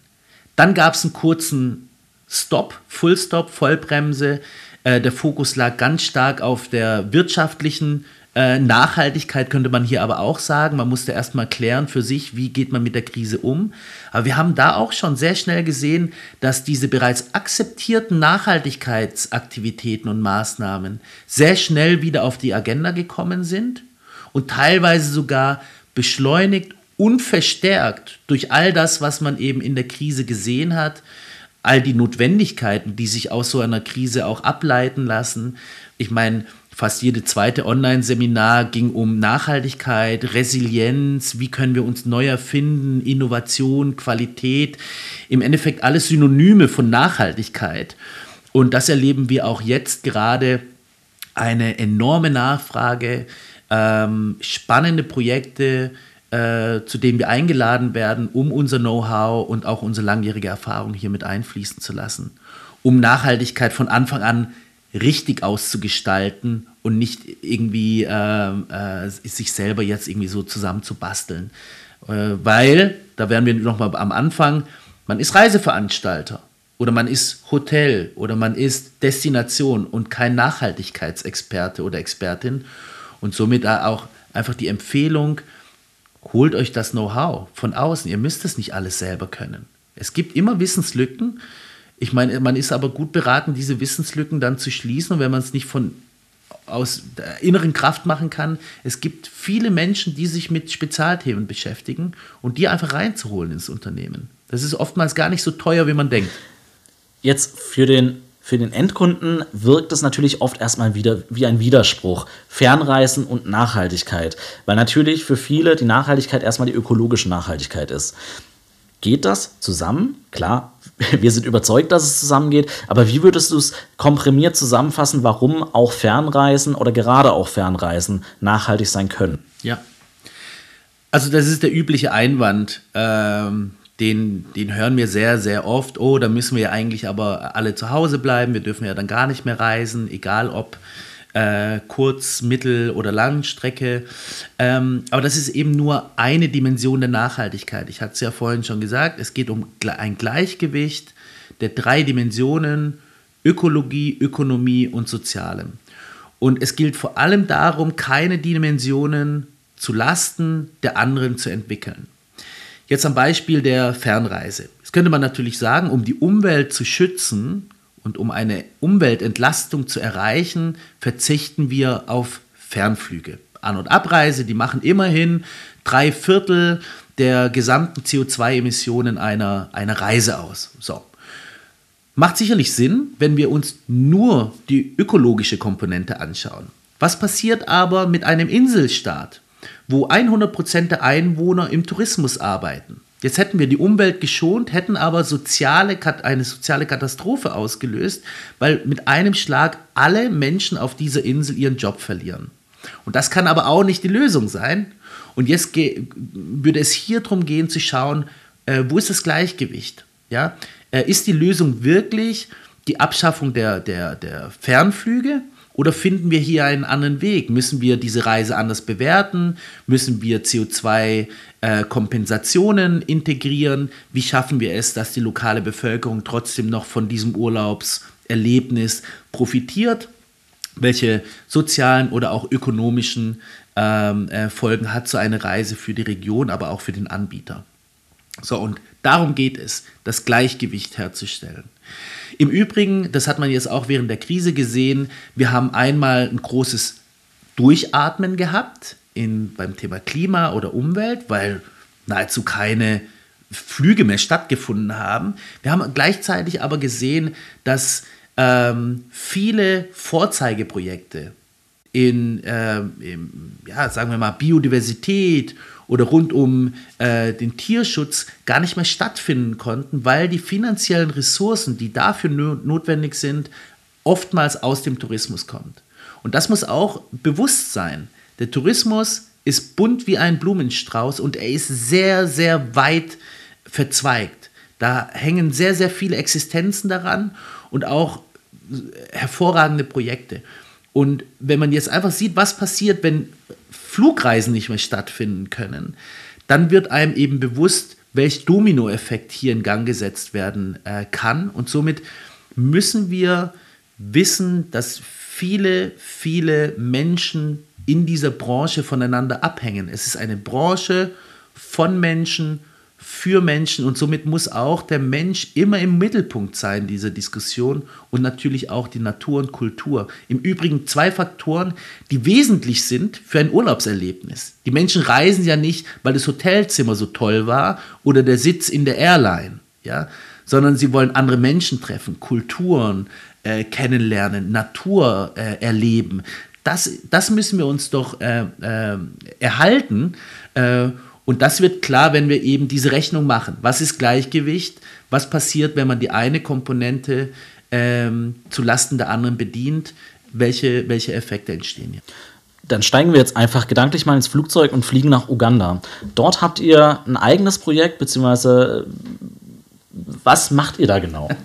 Dann gab es einen kurzen Stop, Full Stop, Vollbremse. Äh, der Fokus lag ganz stark auf der wirtschaftlichen äh, Nachhaltigkeit, könnte man hier aber auch sagen. Man musste erstmal klären für sich, wie geht man mit der Krise um. Aber wir haben da auch schon sehr schnell gesehen, dass diese bereits akzeptierten Nachhaltigkeitsaktivitäten und Maßnahmen sehr schnell wieder auf die Agenda gekommen sind und teilweise sogar beschleunigt und verstärkt durch all das, was man eben in der Krise gesehen hat, all die Notwendigkeiten, die sich aus so einer Krise auch ableiten lassen. Ich meine, fast jede zweite Online-Seminar ging um Nachhaltigkeit, Resilienz, wie können wir uns neu erfinden, Innovation, Qualität, im Endeffekt alles Synonyme von Nachhaltigkeit. Und das erleben wir auch jetzt gerade eine enorme Nachfrage, ähm, spannende Projekte, äh, zu denen wir eingeladen werden, um unser Know-how und auch unsere langjährige Erfahrung hier mit einfließen zu lassen, um Nachhaltigkeit von Anfang an richtig auszugestalten und nicht irgendwie äh, äh, sich selber jetzt irgendwie so zusammenzubasteln. Äh, weil, da wären wir nochmal am Anfang, man ist Reiseveranstalter oder man ist Hotel oder man ist Destination und kein Nachhaltigkeitsexperte oder Expertin. Und somit auch einfach die Empfehlung, holt euch das Know-how von außen. Ihr müsst es nicht alles selber können. Es gibt immer Wissenslücken. Ich meine, man ist aber gut beraten, diese Wissenslücken dann zu schließen. Und wenn man es nicht von aus der inneren Kraft machen kann, es gibt viele Menschen, die sich mit Spezialthemen beschäftigen und die einfach reinzuholen ins Unternehmen. Das ist oftmals gar nicht so teuer, wie man denkt. Jetzt für den für den Endkunden wirkt es natürlich oft erstmal wieder wie ein Widerspruch. Fernreisen und Nachhaltigkeit. Weil natürlich für viele die Nachhaltigkeit erstmal die ökologische Nachhaltigkeit ist. Geht das zusammen? Klar, [laughs] wir sind überzeugt, dass es zusammengeht, aber wie würdest du es komprimiert zusammenfassen, warum auch Fernreisen oder gerade auch Fernreisen nachhaltig sein können? Ja. Also das ist der übliche Einwand. Ähm, den, den hören wir sehr, sehr oft. Oh, da müssen wir ja eigentlich aber alle zu Hause bleiben. Wir dürfen ja dann gar nicht mehr reisen, egal ob äh, Kurz-, Mittel- oder Langstrecke. Ähm, aber das ist eben nur eine Dimension der Nachhaltigkeit. Ich hatte es ja vorhin schon gesagt, es geht um ein Gleichgewicht der drei Dimensionen Ökologie, Ökonomie und Sozialem. Und es gilt vor allem darum, keine Dimensionen zu Lasten der anderen zu entwickeln. Jetzt am Beispiel der Fernreise. Jetzt könnte man natürlich sagen, um die Umwelt zu schützen und um eine Umweltentlastung zu erreichen, verzichten wir auf Fernflüge. An- und Abreise, die machen immerhin drei Viertel der gesamten CO2-Emissionen einer, einer Reise aus. So. Macht sicherlich Sinn, wenn wir uns nur die ökologische Komponente anschauen. Was passiert aber mit einem Inselstaat? Wo 100% der Einwohner im Tourismus arbeiten. Jetzt hätten wir die Umwelt geschont, hätten aber soziale, eine soziale Katastrophe ausgelöst, weil mit einem Schlag alle Menschen auf dieser Insel ihren Job verlieren. Und das kann aber auch nicht die Lösung sein. Und jetzt würde es hier darum gehen zu schauen, äh, wo ist das Gleichgewicht? Ja? Äh, ist die Lösung wirklich die Abschaffung der, der, der Fernflüge? Oder finden wir hier einen anderen Weg? Müssen wir diese Reise anders bewerten? Müssen wir CO2-Kompensationen äh, integrieren? Wie schaffen wir es, dass die lokale Bevölkerung trotzdem noch von diesem Urlaubserlebnis profitiert? Welche sozialen oder auch ökonomischen ähm, äh, Folgen hat so eine Reise für die Region, aber auch für den Anbieter? So, und darum geht es, das Gleichgewicht herzustellen. Im Übrigen, das hat man jetzt auch während der Krise gesehen, wir haben einmal ein großes Durchatmen gehabt in, beim Thema Klima oder Umwelt, weil nahezu keine Flüge mehr stattgefunden haben. Wir haben gleichzeitig aber gesehen, dass ähm, viele Vorzeigeprojekte in, äh, in, ja, sagen wir mal, Biodiversität oder rund um äh, den Tierschutz gar nicht mehr stattfinden konnten, weil die finanziellen Ressourcen, die dafür notwendig sind, oftmals aus dem Tourismus kommt. Und das muss auch bewusst sein. Der Tourismus ist bunt wie ein Blumenstrauß und er ist sehr, sehr weit verzweigt. Da hängen sehr, sehr viele Existenzen daran und auch hervorragende Projekte. Und wenn man jetzt einfach sieht, was passiert, wenn Flugreisen nicht mehr stattfinden können, dann wird einem eben bewusst, welch Dominoeffekt hier in Gang gesetzt werden äh, kann. Und somit müssen wir wissen, dass viele, viele Menschen in dieser Branche voneinander abhängen. Es ist eine Branche von Menschen, für Menschen und somit muss auch der Mensch immer im Mittelpunkt sein dieser Diskussion und natürlich auch die Natur und Kultur. Im Übrigen zwei Faktoren, die wesentlich sind für ein Urlaubserlebnis. Die Menschen reisen ja nicht, weil das Hotelzimmer so toll war oder der Sitz in der Airline, ja, sondern sie wollen andere Menschen treffen, Kulturen äh, kennenlernen, Natur äh, erleben. Das, das müssen wir uns doch äh, äh erhalten. Äh, und das wird klar, wenn wir eben diese Rechnung machen. Was ist Gleichgewicht? Was passiert, wenn man die eine Komponente ähm, zu Lasten der anderen bedient? Welche, welche Effekte entstehen hier? Dann steigen wir jetzt einfach gedanklich mal ins Flugzeug und fliegen nach Uganda. Dort habt ihr ein eigenes Projekt, beziehungsweise was macht ihr da genau? [laughs]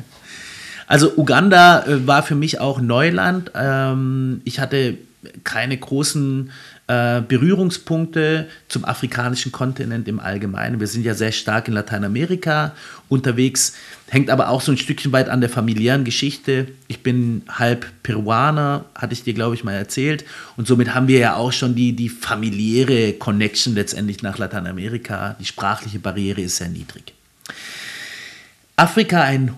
Also Uganda äh, war für mich auch Neuland. Ähm, ich hatte keine großen äh, Berührungspunkte zum afrikanischen Kontinent im Allgemeinen. Wir sind ja sehr stark in Lateinamerika unterwegs, hängt aber auch so ein Stückchen weit an der familiären Geschichte. Ich bin halb Peruaner, hatte ich dir, glaube ich, mal erzählt. Und somit haben wir ja auch schon die, die familiäre Connection letztendlich nach Lateinamerika. Die sprachliche Barriere ist sehr niedrig. Afrika ein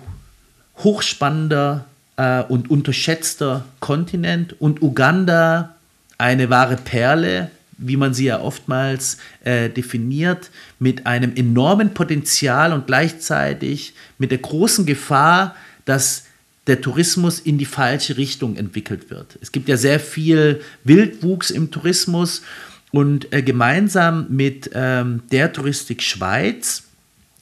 hochspannender äh, und unterschätzter Kontinent und Uganda eine wahre Perle, wie man sie ja oftmals äh, definiert, mit einem enormen Potenzial und gleichzeitig mit der großen Gefahr, dass der Tourismus in die falsche Richtung entwickelt wird. Es gibt ja sehr viel Wildwuchs im Tourismus und äh, gemeinsam mit ähm, der Touristik Schweiz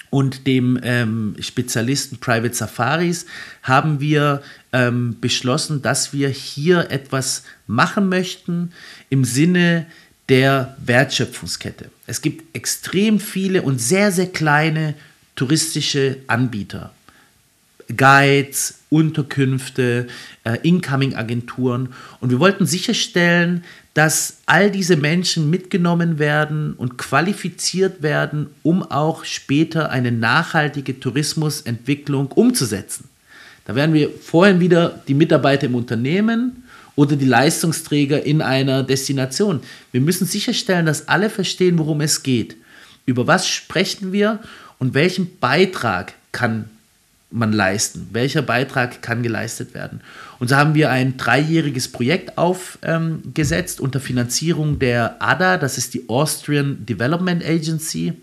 und dem ähm, Spezialisten Private Safaris haben wir ähm, beschlossen, dass wir hier etwas machen möchten im Sinne der Wertschöpfungskette. Es gibt extrem viele und sehr, sehr kleine touristische Anbieter. Guides, Unterkünfte, äh, Incoming-Agenturen. Und wir wollten sicherstellen, dass all diese Menschen mitgenommen werden und qualifiziert werden, um auch später eine nachhaltige Tourismusentwicklung umzusetzen. Da werden wir vorhin wieder die Mitarbeiter im Unternehmen oder die Leistungsträger in einer Destination. Wir müssen sicherstellen, dass alle verstehen, worum es geht. Über was sprechen wir und welchen Beitrag kann man leisten? Welcher Beitrag kann geleistet werden? Und so haben wir ein dreijähriges Projekt aufgesetzt ähm, unter Finanzierung der ADA, das ist die Austrian Development Agency,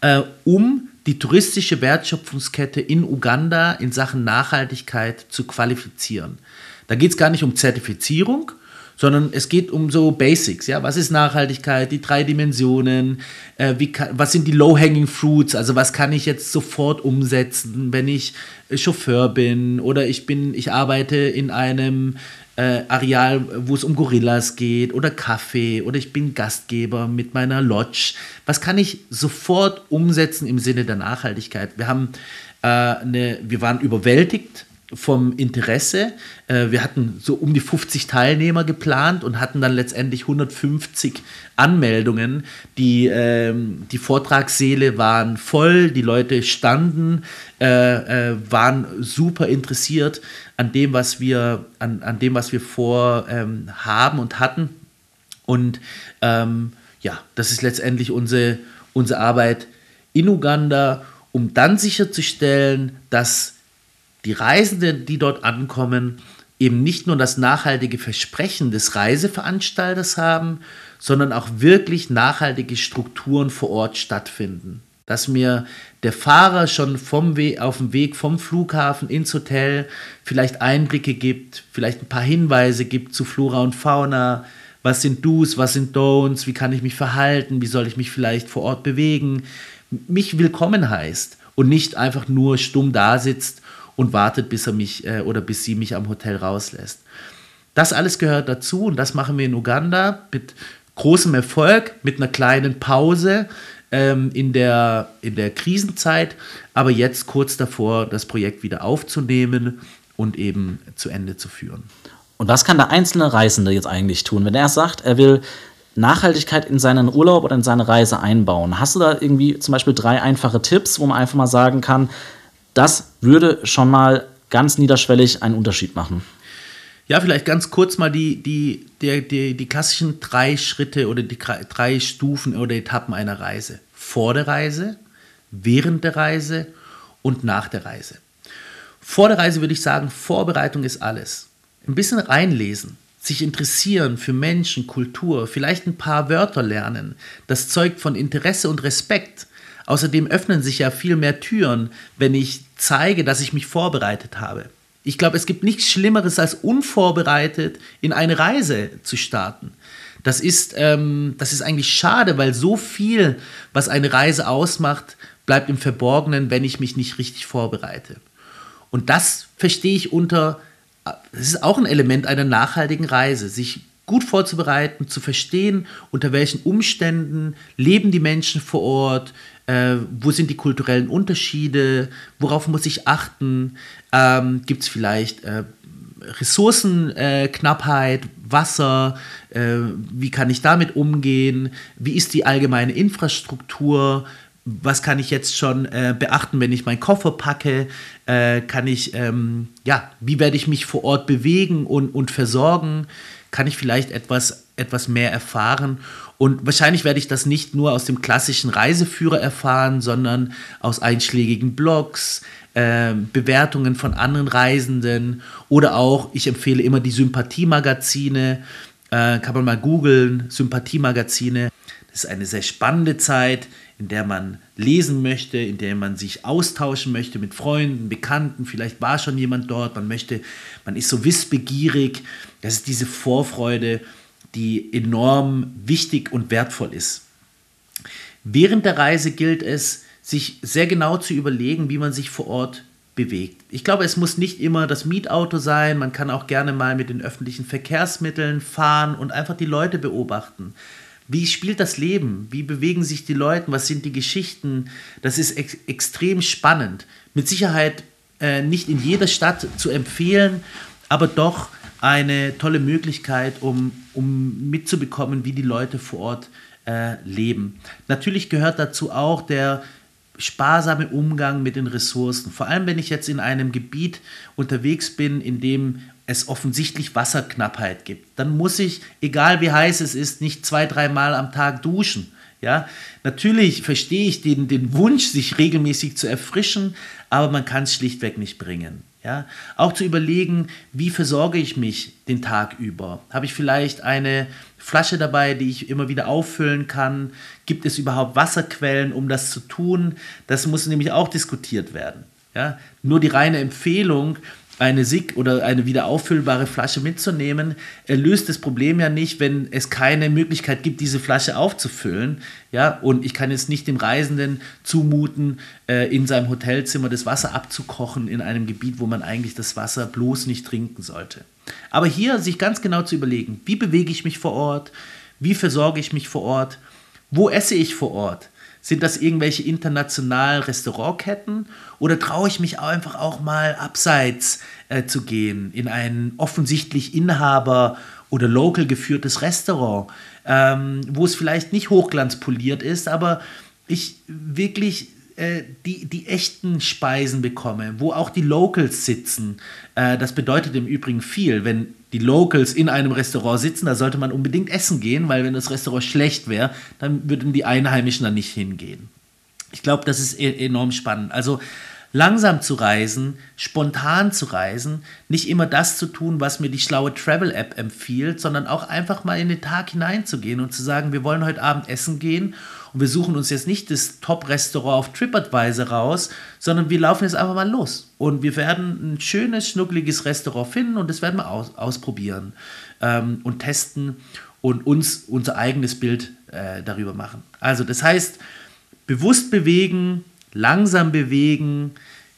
äh, um die touristische Wertschöpfungskette in Uganda in Sachen Nachhaltigkeit zu qualifizieren. Da geht es gar nicht um Zertifizierung, sondern es geht um so Basics. Ja, was ist Nachhaltigkeit? Die drei Dimensionen. Äh, kann, was sind die Low-hanging Fruits? Also was kann ich jetzt sofort umsetzen, wenn ich äh, Chauffeur bin oder ich bin, ich arbeite in einem äh, Areal, wo es um Gorillas geht oder Kaffee oder ich bin Gastgeber mit meiner Lodge. Was kann ich sofort umsetzen im Sinne der Nachhaltigkeit? Wir haben äh, eine, wir waren überwältigt vom Interesse. Äh, wir hatten so um die 50 Teilnehmer geplant und hatten dann letztendlich 150 Anmeldungen. Die, ähm, die Vortragssäle waren voll, die Leute standen, äh, äh, waren super interessiert an dem, was wir, an, an dem, was wir vorhaben ähm, und hatten. Und ähm, ja, das ist letztendlich unsere, unsere Arbeit in Uganda, um dann sicherzustellen, dass die Reisenden, die dort ankommen, eben nicht nur das nachhaltige Versprechen des Reiseveranstalters haben, sondern auch wirklich nachhaltige Strukturen vor Ort stattfinden. Dass mir der Fahrer schon vom We auf dem Weg vom Flughafen ins Hotel vielleicht Einblicke gibt, vielleicht ein paar Hinweise gibt zu Flora und Fauna, was sind Do's, was sind Don'ts, wie kann ich mich verhalten, wie soll ich mich vielleicht vor Ort bewegen, mich willkommen heißt und nicht einfach nur stumm da sitzt und wartet, bis er mich äh, oder bis sie mich am Hotel rauslässt. Das alles gehört dazu und das machen wir in Uganda mit großem Erfolg, mit einer kleinen Pause ähm, in, der, in der Krisenzeit, aber jetzt kurz davor, das Projekt wieder aufzunehmen und eben zu Ende zu führen. Und was kann der einzelne Reisende jetzt eigentlich tun, wenn er sagt, er will Nachhaltigkeit in seinen Urlaub oder in seine Reise einbauen? Hast du da irgendwie zum Beispiel drei einfache Tipps, wo man einfach mal sagen kann, das würde schon mal ganz niederschwellig einen Unterschied machen? Ja, vielleicht ganz kurz mal die, die, die, die, die klassischen drei Schritte oder die drei Stufen oder Etappen einer Reise. Vor der Reise, während der Reise und nach der Reise. Vor der Reise würde ich sagen, Vorbereitung ist alles ein bisschen reinlesen, sich interessieren für Menschen, Kultur, vielleicht ein paar Wörter lernen. Das zeugt von Interesse und Respekt. Außerdem öffnen sich ja viel mehr Türen, wenn ich zeige, dass ich mich vorbereitet habe. Ich glaube, es gibt nichts Schlimmeres, als unvorbereitet in eine Reise zu starten. Das ist, ähm, das ist eigentlich schade, weil so viel, was eine Reise ausmacht, bleibt im Verborgenen, wenn ich mich nicht richtig vorbereite. Und das verstehe ich unter es ist auch ein Element einer nachhaltigen Reise, sich gut vorzubereiten, zu verstehen, unter welchen Umständen leben die Menschen vor Ort, äh, wo sind die kulturellen Unterschiede, worauf muss ich achten, ähm, gibt es vielleicht äh, Ressourcenknappheit, äh, Wasser, wie kann ich damit umgehen, wie ist die allgemeine Infrastruktur, was kann ich jetzt schon äh, beachten, wenn ich meinen Koffer packe? Äh, kann ich, ähm, ja, wie werde ich mich vor Ort bewegen und, und versorgen? Kann ich vielleicht etwas, etwas mehr erfahren? Und wahrscheinlich werde ich das nicht nur aus dem klassischen Reiseführer erfahren, sondern aus einschlägigen Blogs, äh, Bewertungen von anderen Reisenden oder auch, ich empfehle immer die Sympathiemagazine, äh, kann man mal googeln, Sympathiemagazine. Ist eine sehr spannende Zeit, in der man lesen möchte, in der man sich austauschen möchte mit Freunden, Bekannten, vielleicht war schon jemand dort, man möchte, man ist so wissbegierig. Das ist diese Vorfreude, die enorm wichtig und wertvoll ist. Während der Reise gilt es, sich sehr genau zu überlegen, wie man sich vor Ort bewegt. Ich glaube, es muss nicht immer das Mietauto sein, man kann auch gerne mal mit den öffentlichen Verkehrsmitteln fahren und einfach die Leute beobachten. Wie spielt das Leben? Wie bewegen sich die Leute? Was sind die Geschichten? Das ist ex extrem spannend. Mit Sicherheit äh, nicht in jeder Stadt zu empfehlen, aber doch eine tolle Möglichkeit, um, um mitzubekommen, wie die Leute vor Ort äh, leben. Natürlich gehört dazu auch der sparsame Umgang mit den Ressourcen. Vor allem, wenn ich jetzt in einem Gebiet unterwegs bin, in dem es offensichtlich Wasserknappheit gibt, dann muss ich, egal wie heiß es ist, nicht zwei, dreimal am Tag duschen. Ja, natürlich verstehe ich den, den Wunsch, sich regelmäßig zu erfrischen, aber man kann es schlichtweg nicht bringen. Ja, auch zu überlegen, wie versorge ich mich den Tag über? Habe ich vielleicht eine Flasche dabei, die ich immer wieder auffüllen kann? Gibt es überhaupt Wasserquellen, um das zu tun? Das muss nämlich auch diskutiert werden. Ja, nur die reine Empfehlung, eine SIG oder eine wieder auffüllbare Flasche mitzunehmen, er löst das Problem ja nicht, wenn es keine Möglichkeit gibt, diese Flasche aufzufüllen. Ja, und ich kann jetzt nicht dem Reisenden zumuten, äh, in seinem Hotelzimmer das Wasser abzukochen in einem Gebiet, wo man eigentlich das Wasser bloß nicht trinken sollte. Aber hier sich ganz genau zu überlegen, wie bewege ich mich vor Ort, wie versorge ich mich vor Ort, wo esse ich vor Ort, sind das irgendwelche internationalen Restaurantketten? Oder traue ich mich einfach auch mal abseits äh, zu gehen in ein offensichtlich Inhaber oder local geführtes Restaurant, ähm, wo es vielleicht nicht hochglanzpoliert ist, aber ich wirklich äh, die, die echten Speisen bekomme, wo auch die Locals sitzen. Äh, das bedeutet im Übrigen viel, wenn die Locals in einem Restaurant sitzen, da sollte man unbedingt essen gehen, weil wenn das Restaurant schlecht wäre, dann würden die Einheimischen da nicht hingehen. Ich glaube, das ist e enorm spannend. Also langsam zu reisen, spontan zu reisen, nicht immer das zu tun, was mir die schlaue Travel-App empfiehlt, sondern auch einfach mal in den Tag hineinzugehen und zu sagen, wir wollen heute Abend essen gehen und wir suchen uns jetzt nicht das Top-Restaurant auf TripAdvisor raus, sondern wir laufen jetzt einfach mal los und wir werden ein schönes, schnuckliges Restaurant finden und das werden wir aus ausprobieren ähm, und testen und uns unser eigenes Bild äh, darüber machen. Also das heißt, bewusst bewegen, langsam bewegen,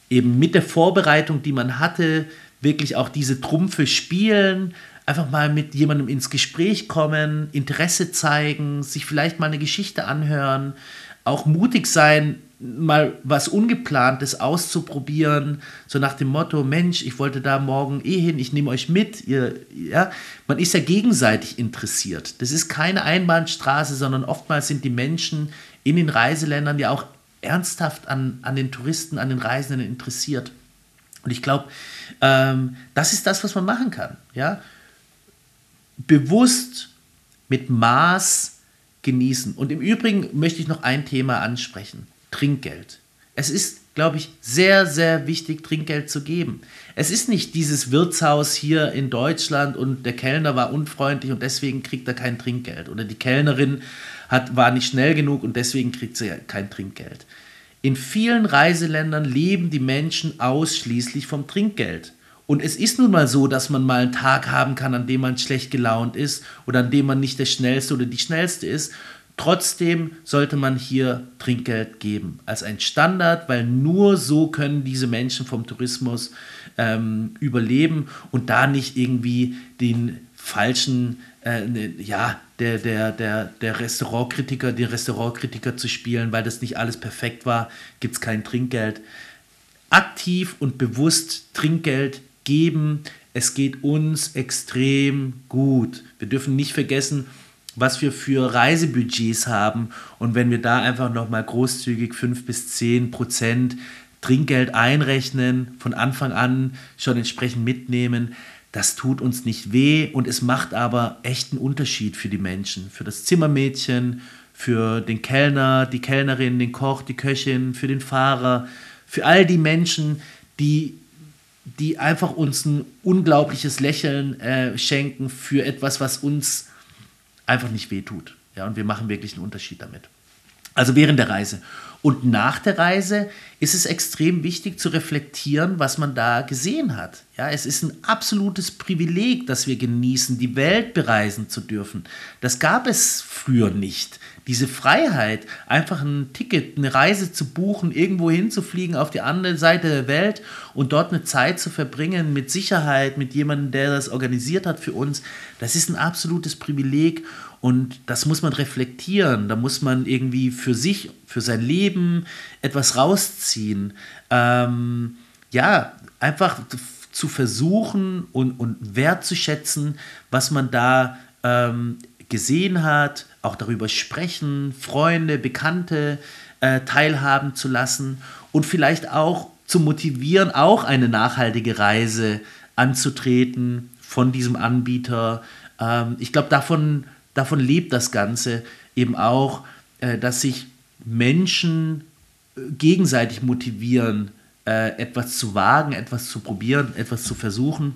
eben mit der Vorbereitung, die man hatte, wirklich auch diese Trumpfe spielen, einfach mal mit jemandem ins Gespräch kommen, Interesse zeigen, sich vielleicht mal eine Geschichte anhören, auch mutig sein, mal was Ungeplantes auszuprobieren, so nach dem Motto, Mensch, ich wollte da morgen eh hin, ich nehme euch mit. Ihr, ja, man ist ja gegenseitig interessiert. Das ist keine Einbahnstraße, sondern oftmals sind die Menschen in den Reiseländern ja auch ernsthaft an, an den Touristen, an den Reisenden interessiert. Und ich glaube, ähm, das ist das, was man machen kann. Ja? Bewusst mit Maß genießen. Und im Übrigen möchte ich noch ein Thema ansprechen. Trinkgeld. Es ist, glaube ich, sehr, sehr wichtig, Trinkgeld zu geben. Es ist nicht dieses Wirtshaus hier in Deutschland und der Kellner war unfreundlich und deswegen kriegt er kein Trinkgeld. Oder die Kellnerin hat, war nicht schnell genug und deswegen kriegt sie kein Trinkgeld. In vielen Reiseländern leben die Menschen ausschließlich vom Trinkgeld. Und es ist nun mal so, dass man mal einen Tag haben kann, an dem man schlecht gelaunt ist oder an dem man nicht der Schnellste oder die Schnellste ist. Trotzdem sollte man hier Trinkgeld geben als ein Standard, weil nur so können diese Menschen vom Tourismus ähm, überleben und da nicht irgendwie den falschen äh, ne, ja, der, der, der, der Restaurantkritiker, den Restaurantkritiker zu spielen, weil das nicht alles perfekt war, gibt es kein Trinkgeld. Aktiv und bewusst Trinkgeld geben, es geht uns extrem gut. Wir dürfen nicht vergessen, was wir für Reisebudgets haben. Und wenn wir da einfach nochmal großzügig 5 bis 10 Prozent Trinkgeld einrechnen, von Anfang an schon entsprechend mitnehmen, das tut uns nicht weh. Und es macht aber echt einen Unterschied für die Menschen, für das Zimmermädchen, für den Kellner, die Kellnerin, den Koch, die Köchin, für den Fahrer, für all die Menschen, die, die einfach uns ein unglaubliches Lächeln äh, schenken für etwas, was uns einfach nicht weh tut. Ja, und wir machen wirklich einen Unterschied damit. Also während der Reise. Und nach der Reise ist es extrem wichtig zu reflektieren, was man da gesehen hat. Ja, es ist ein absolutes Privileg, dass wir genießen, die Welt bereisen zu dürfen. Das gab es früher nicht. Diese Freiheit, einfach ein Ticket, eine Reise zu buchen, irgendwo hinzufliegen auf die andere Seite der Welt und dort eine Zeit zu verbringen mit Sicherheit, mit jemandem, der das organisiert hat für uns, das ist ein absolutes Privileg und das muss man reflektieren. Da muss man irgendwie für sich, für sein Leben etwas rausziehen. Ähm, ja, einfach zu versuchen und, und wertzuschätzen, was man da ähm, gesehen hat, auch darüber sprechen, Freunde, Bekannte äh, teilhaben zu lassen und vielleicht auch zu motivieren, auch eine nachhaltige Reise anzutreten von diesem Anbieter. Ähm, ich glaube, davon davon lebt das Ganze eben auch, äh, dass sich Menschen äh, gegenseitig motivieren, äh, etwas zu wagen, etwas zu probieren, etwas zu versuchen.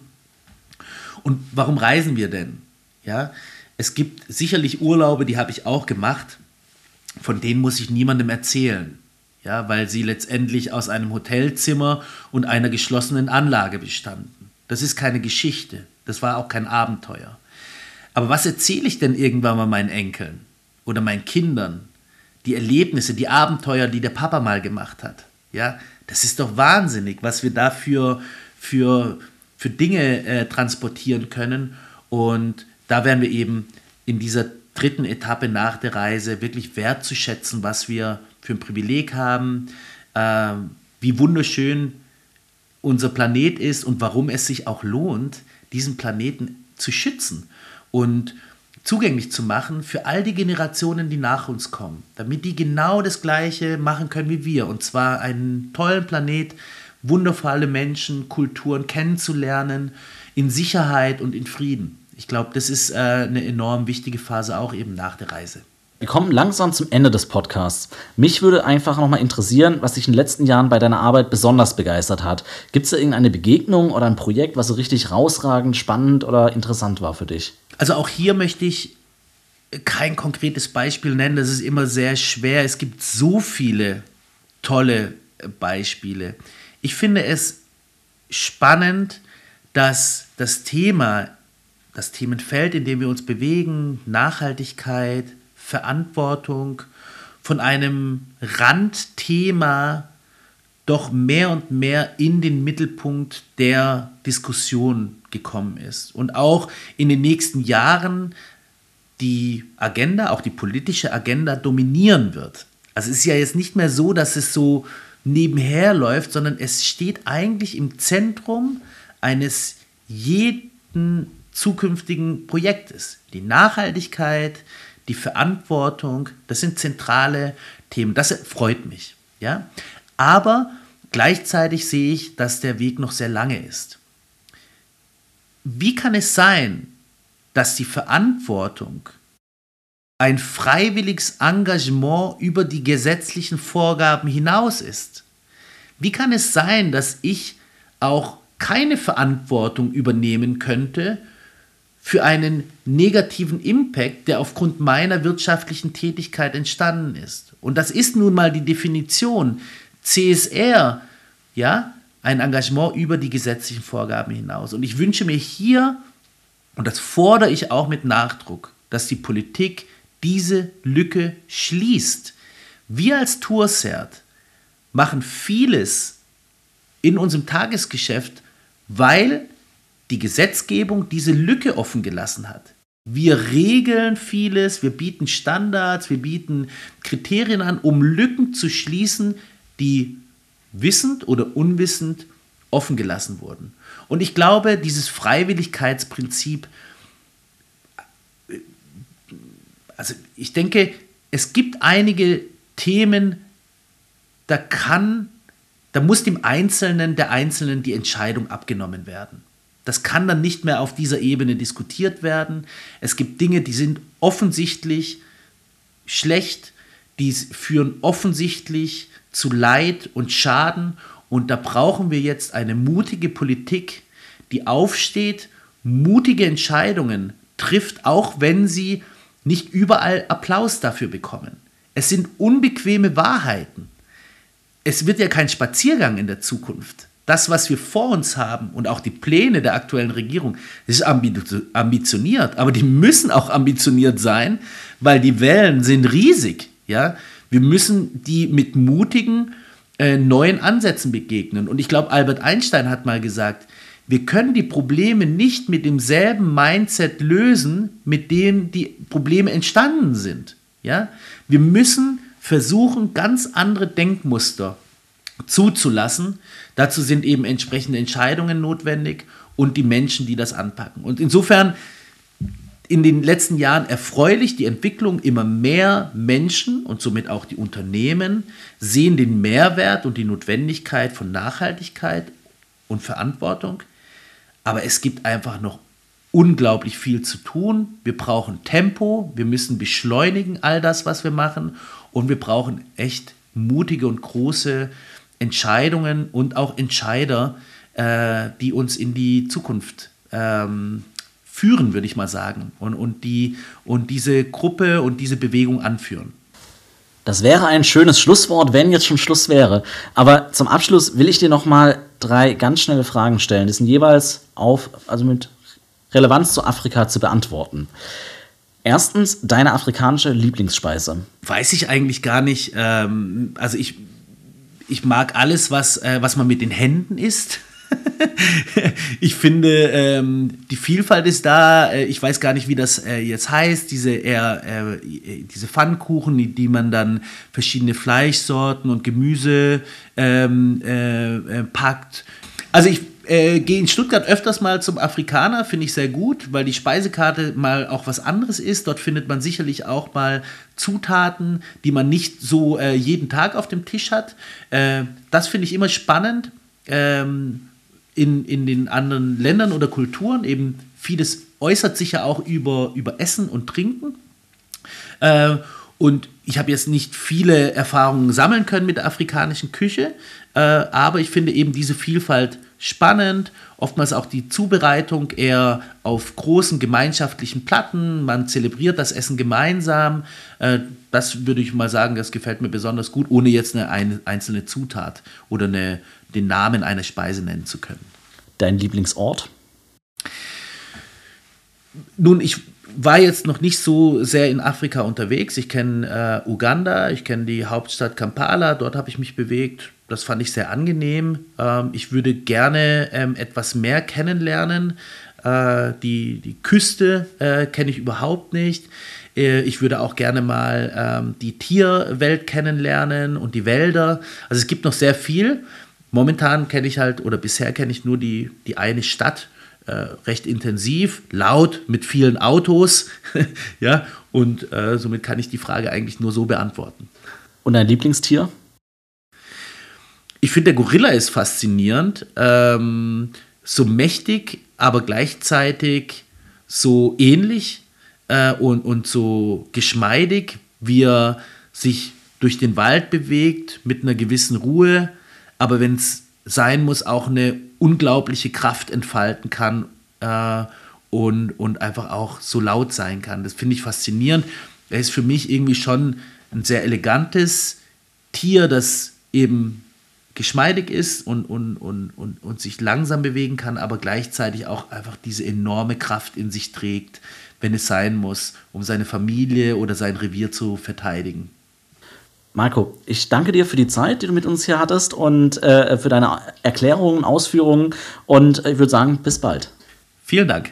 Und warum reisen wir denn? Ja, es gibt sicherlich Urlaube, die habe ich auch gemacht, von denen muss ich niemandem erzählen. Ja, weil sie letztendlich aus einem Hotelzimmer und einer geschlossenen Anlage bestanden. Das ist keine Geschichte. Das war auch kein Abenteuer. Aber was erzähle ich denn irgendwann mal meinen Enkeln oder meinen Kindern? Die Erlebnisse, die Abenteuer, die der Papa mal gemacht hat. Ja, das ist doch wahnsinnig, was wir dafür für, für Dinge äh, transportieren können. Und da werden wir eben in dieser dritten Etappe nach der Reise wirklich wertzuschätzen, was wir für ein Privileg haben, äh, wie wunderschön unser Planet ist und warum es sich auch lohnt, diesen Planeten zu schützen und zugänglich zu machen für all die Generationen, die nach uns kommen, damit die genau das Gleiche machen können wie wir. Und zwar einen tollen Planet, wundervolle Menschen, Kulturen kennenzulernen, in Sicherheit und in Frieden. Ich glaube, das ist äh, eine enorm wichtige Phase auch eben nach der Reise. Wir kommen langsam zum Ende des Podcasts. Mich würde einfach nochmal interessieren, was dich in den letzten Jahren bei deiner Arbeit besonders begeistert hat. Gibt es da irgendeine Begegnung oder ein Projekt, was so richtig rausragend, spannend oder interessant war für dich? Also auch hier möchte ich kein konkretes Beispiel nennen. Das ist immer sehr schwer. Es gibt so viele tolle Beispiele. Ich finde es spannend, dass das Thema, das Themenfeld, in dem wir uns bewegen, Nachhaltigkeit, Verantwortung von einem Randthema doch mehr und mehr in den Mittelpunkt der Diskussion gekommen ist. Und auch in den nächsten Jahren die Agenda, auch die politische Agenda dominieren wird. Also es ist ja jetzt nicht mehr so, dass es so nebenher läuft, sondern es steht eigentlich im Zentrum eines jeden zukünftigen Projektes. Die Nachhaltigkeit, die Verantwortung, das sind zentrale Themen. Das freut mich. Ja? Aber gleichzeitig sehe ich, dass der Weg noch sehr lange ist. Wie kann es sein, dass die Verantwortung ein freiwilliges Engagement über die gesetzlichen Vorgaben hinaus ist? Wie kann es sein, dass ich auch keine Verantwortung übernehmen könnte für einen negativen Impact, der aufgrund meiner wirtschaftlichen Tätigkeit entstanden ist. Und das ist nun mal die Definition. CSR, ja, ein Engagement über die gesetzlichen Vorgaben hinaus. Und ich wünsche mir hier, und das fordere ich auch mit Nachdruck, dass die Politik diese Lücke schließt. Wir als Toursert machen vieles in unserem Tagesgeschäft, weil die Gesetzgebung diese Lücke offen gelassen hat. Wir regeln vieles, wir bieten Standards, wir bieten Kriterien an, um Lücken zu schließen, die wissend oder unwissend offen gelassen wurden. Und ich glaube, dieses Freiwilligkeitsprinzip, also ich denke, es gibt einige Themen, da kann, da muss dem Einzelnen, der Einzelnen die Entscheidung abgenommen werden. Das kann dann nicht mehr auf dieser Ebene diskutiert werden. Es gibt Dinge, die sind offensichtlich schlecht, die führen offensichtlich zu Leid und Schaden. Und da brauchen wir jetzt eine mutige Politik, die aufsteht, mutige Entscheidungen trifft, auch wenn sie nicht überall Applaus dafür bekommen. Es sind unbequeme Wahrheiten. Es wird ja kein Spaziergang in der Zukunft das, was wir vor uns haben und auch die Pläne der aktuellen Regierung, ist ambitioniert, aber die müssen auch ambitioniert sein, weil die Wellen sind riesig. Ja? Wir müssen die mit mutigen äh, neuen Ansätzen begegnen. Und ich glaube, Albert Einstein hat mal gesagt, wir können die Probleme nicht mit demselben Mindset lösen, mit dem die Probleme entstanden sind. Ja? Wir müssen versuchen, ganz andere Denkmuster zuzulassen. Dazu sind eben entsprechende Entscheidungen notwendig und die Menschen, die das anpacken. Und insofern in den letzten Jahren erfreulich die Entwicklung, immer mehr Menschen und somit auch die Unternehmen sehen den Mehrwert und die Notwendigkeit von Nachhaltigkeit und Verantwortung. Aber es gibt einfach noch unglaublich viel zu tun. Wir brauchen Tempo, wir müssen beschleunigen all das, was wir machen und wir brauchen echt mutige und große Entscheidungen und auch Entscheider, äh, die uns in die Zukunft ähm, führen, würde ich mal sagen, und, und, die, und diese Gruppe und diese Bewegung anführen. Das wäre ein schönes Schlusswort, wenn jetzt schon Schluss wäre. Aber zum Abschluss will ich dir noch mal drei ganz schnelle Fragen stellen. Die sind jeweils auf, also mit Relevanz zu Afrika zu beantworten. Erstens, deine afrikanische Lieblingsspeise. Weiß ich eigentlich gar nicht. Ähm, also ich ich mag alles, was, äh, was man mit den Händen isst. [laughs] [laughs] ich finde, ähm, die Vielfalt ist da. Äh, ich weiß gar nicht, wie das äh, jetzt heißt. Diese, eher, äh, diese Pfannkuchen, die, die, man dann verschiedene Fleischsorten und Gemüse ähm, äh, äh, packt. Also ich äh, gehe in Stuttgart öfters mal zum Afrikaner, finde ich sehr gut, weil die Speisekarte mal auch was anderes ist. Dort findet man sicherlich auch mal Zutaten, die man nicht so jeden Tag auf dem Tisch hat. Das finde ich immer spannend. Ähm, in, in den anderen Ländern oder Kulturen eben vieles äußert sich ja auch über, über Essen und Trinken. Äh, Und ich habe jetzt nicht viele Erfahrungen sammeln können mit der afrikanischen Küche, äh, aber ich finde eben diese Vielfalt spannend. Oftmals auch die Zubereitung eher auf großen gemeinschaftlichen Platten. Man zelebriert das Essen gemeinsam. Äh, das würde ich mal sagen, das gefällt mir besonders gut, ohne jetzt eine, eine einzelne Zutat oder eine, den Namen einer Speise nennen zu können. Dein Lieblingsort? Nun, ich war jetzt noch nicht so sehr in Afrika unterwegs. Ich kenne äh, Uganda, ich kenne die Hauptstadt Kampala, dort habe ich mich bewegt. Das fand ich sehr angenehm. Ähm, ich würde gerne ähm, etwas mehr kennenlernen. Äh, die, die Küste äh, kenne ich überhaupt nicht. Äh, ich würde auch gerne mal ähm, die Tierwelt kennenlernen und die Wälder. Also es gibt noch sehr viel. Momentan kenne ich halt, oder bisher kenne ich nur die, die eine Stadt, äh, recht intensiv, laut, mit vielen Autos. [laughs] ja, und äh, somit kann ich die Frage eigentlich nur so beantworten. Und dein Lieblingstier? Ich finde, der Gorilla ist faszinierend. Ähm, so mächtig, aber gleichzeitig so ähnlich äh, und, und so geschmeidig, wie er sich durch den Wald bewegt, mit einer gewissen Ruhe, aber wenn es sein muss, auch eine unglaubliche Kraft entfalten kann äh, und, und einfach auch so laut sein kann. Das finde ich faszinierend. Er ist für mich irgendwie schon ein sehr elegantes Tier, das eben geschmeidig ist und, und, und, und, und sich langsam bewegen kann, aber gleichzeitig auch einfach diese enorme Kraft in sich trägt, wenn es sein muss, um seine Familie oder sein Revier zu verteidigen. Marco, ich danke dir für die Zeit, die du mit uns hier hattest und äh, für deine Erklärungen, Ausführungen und ich würde sagen, bis bald. Vielen Dank.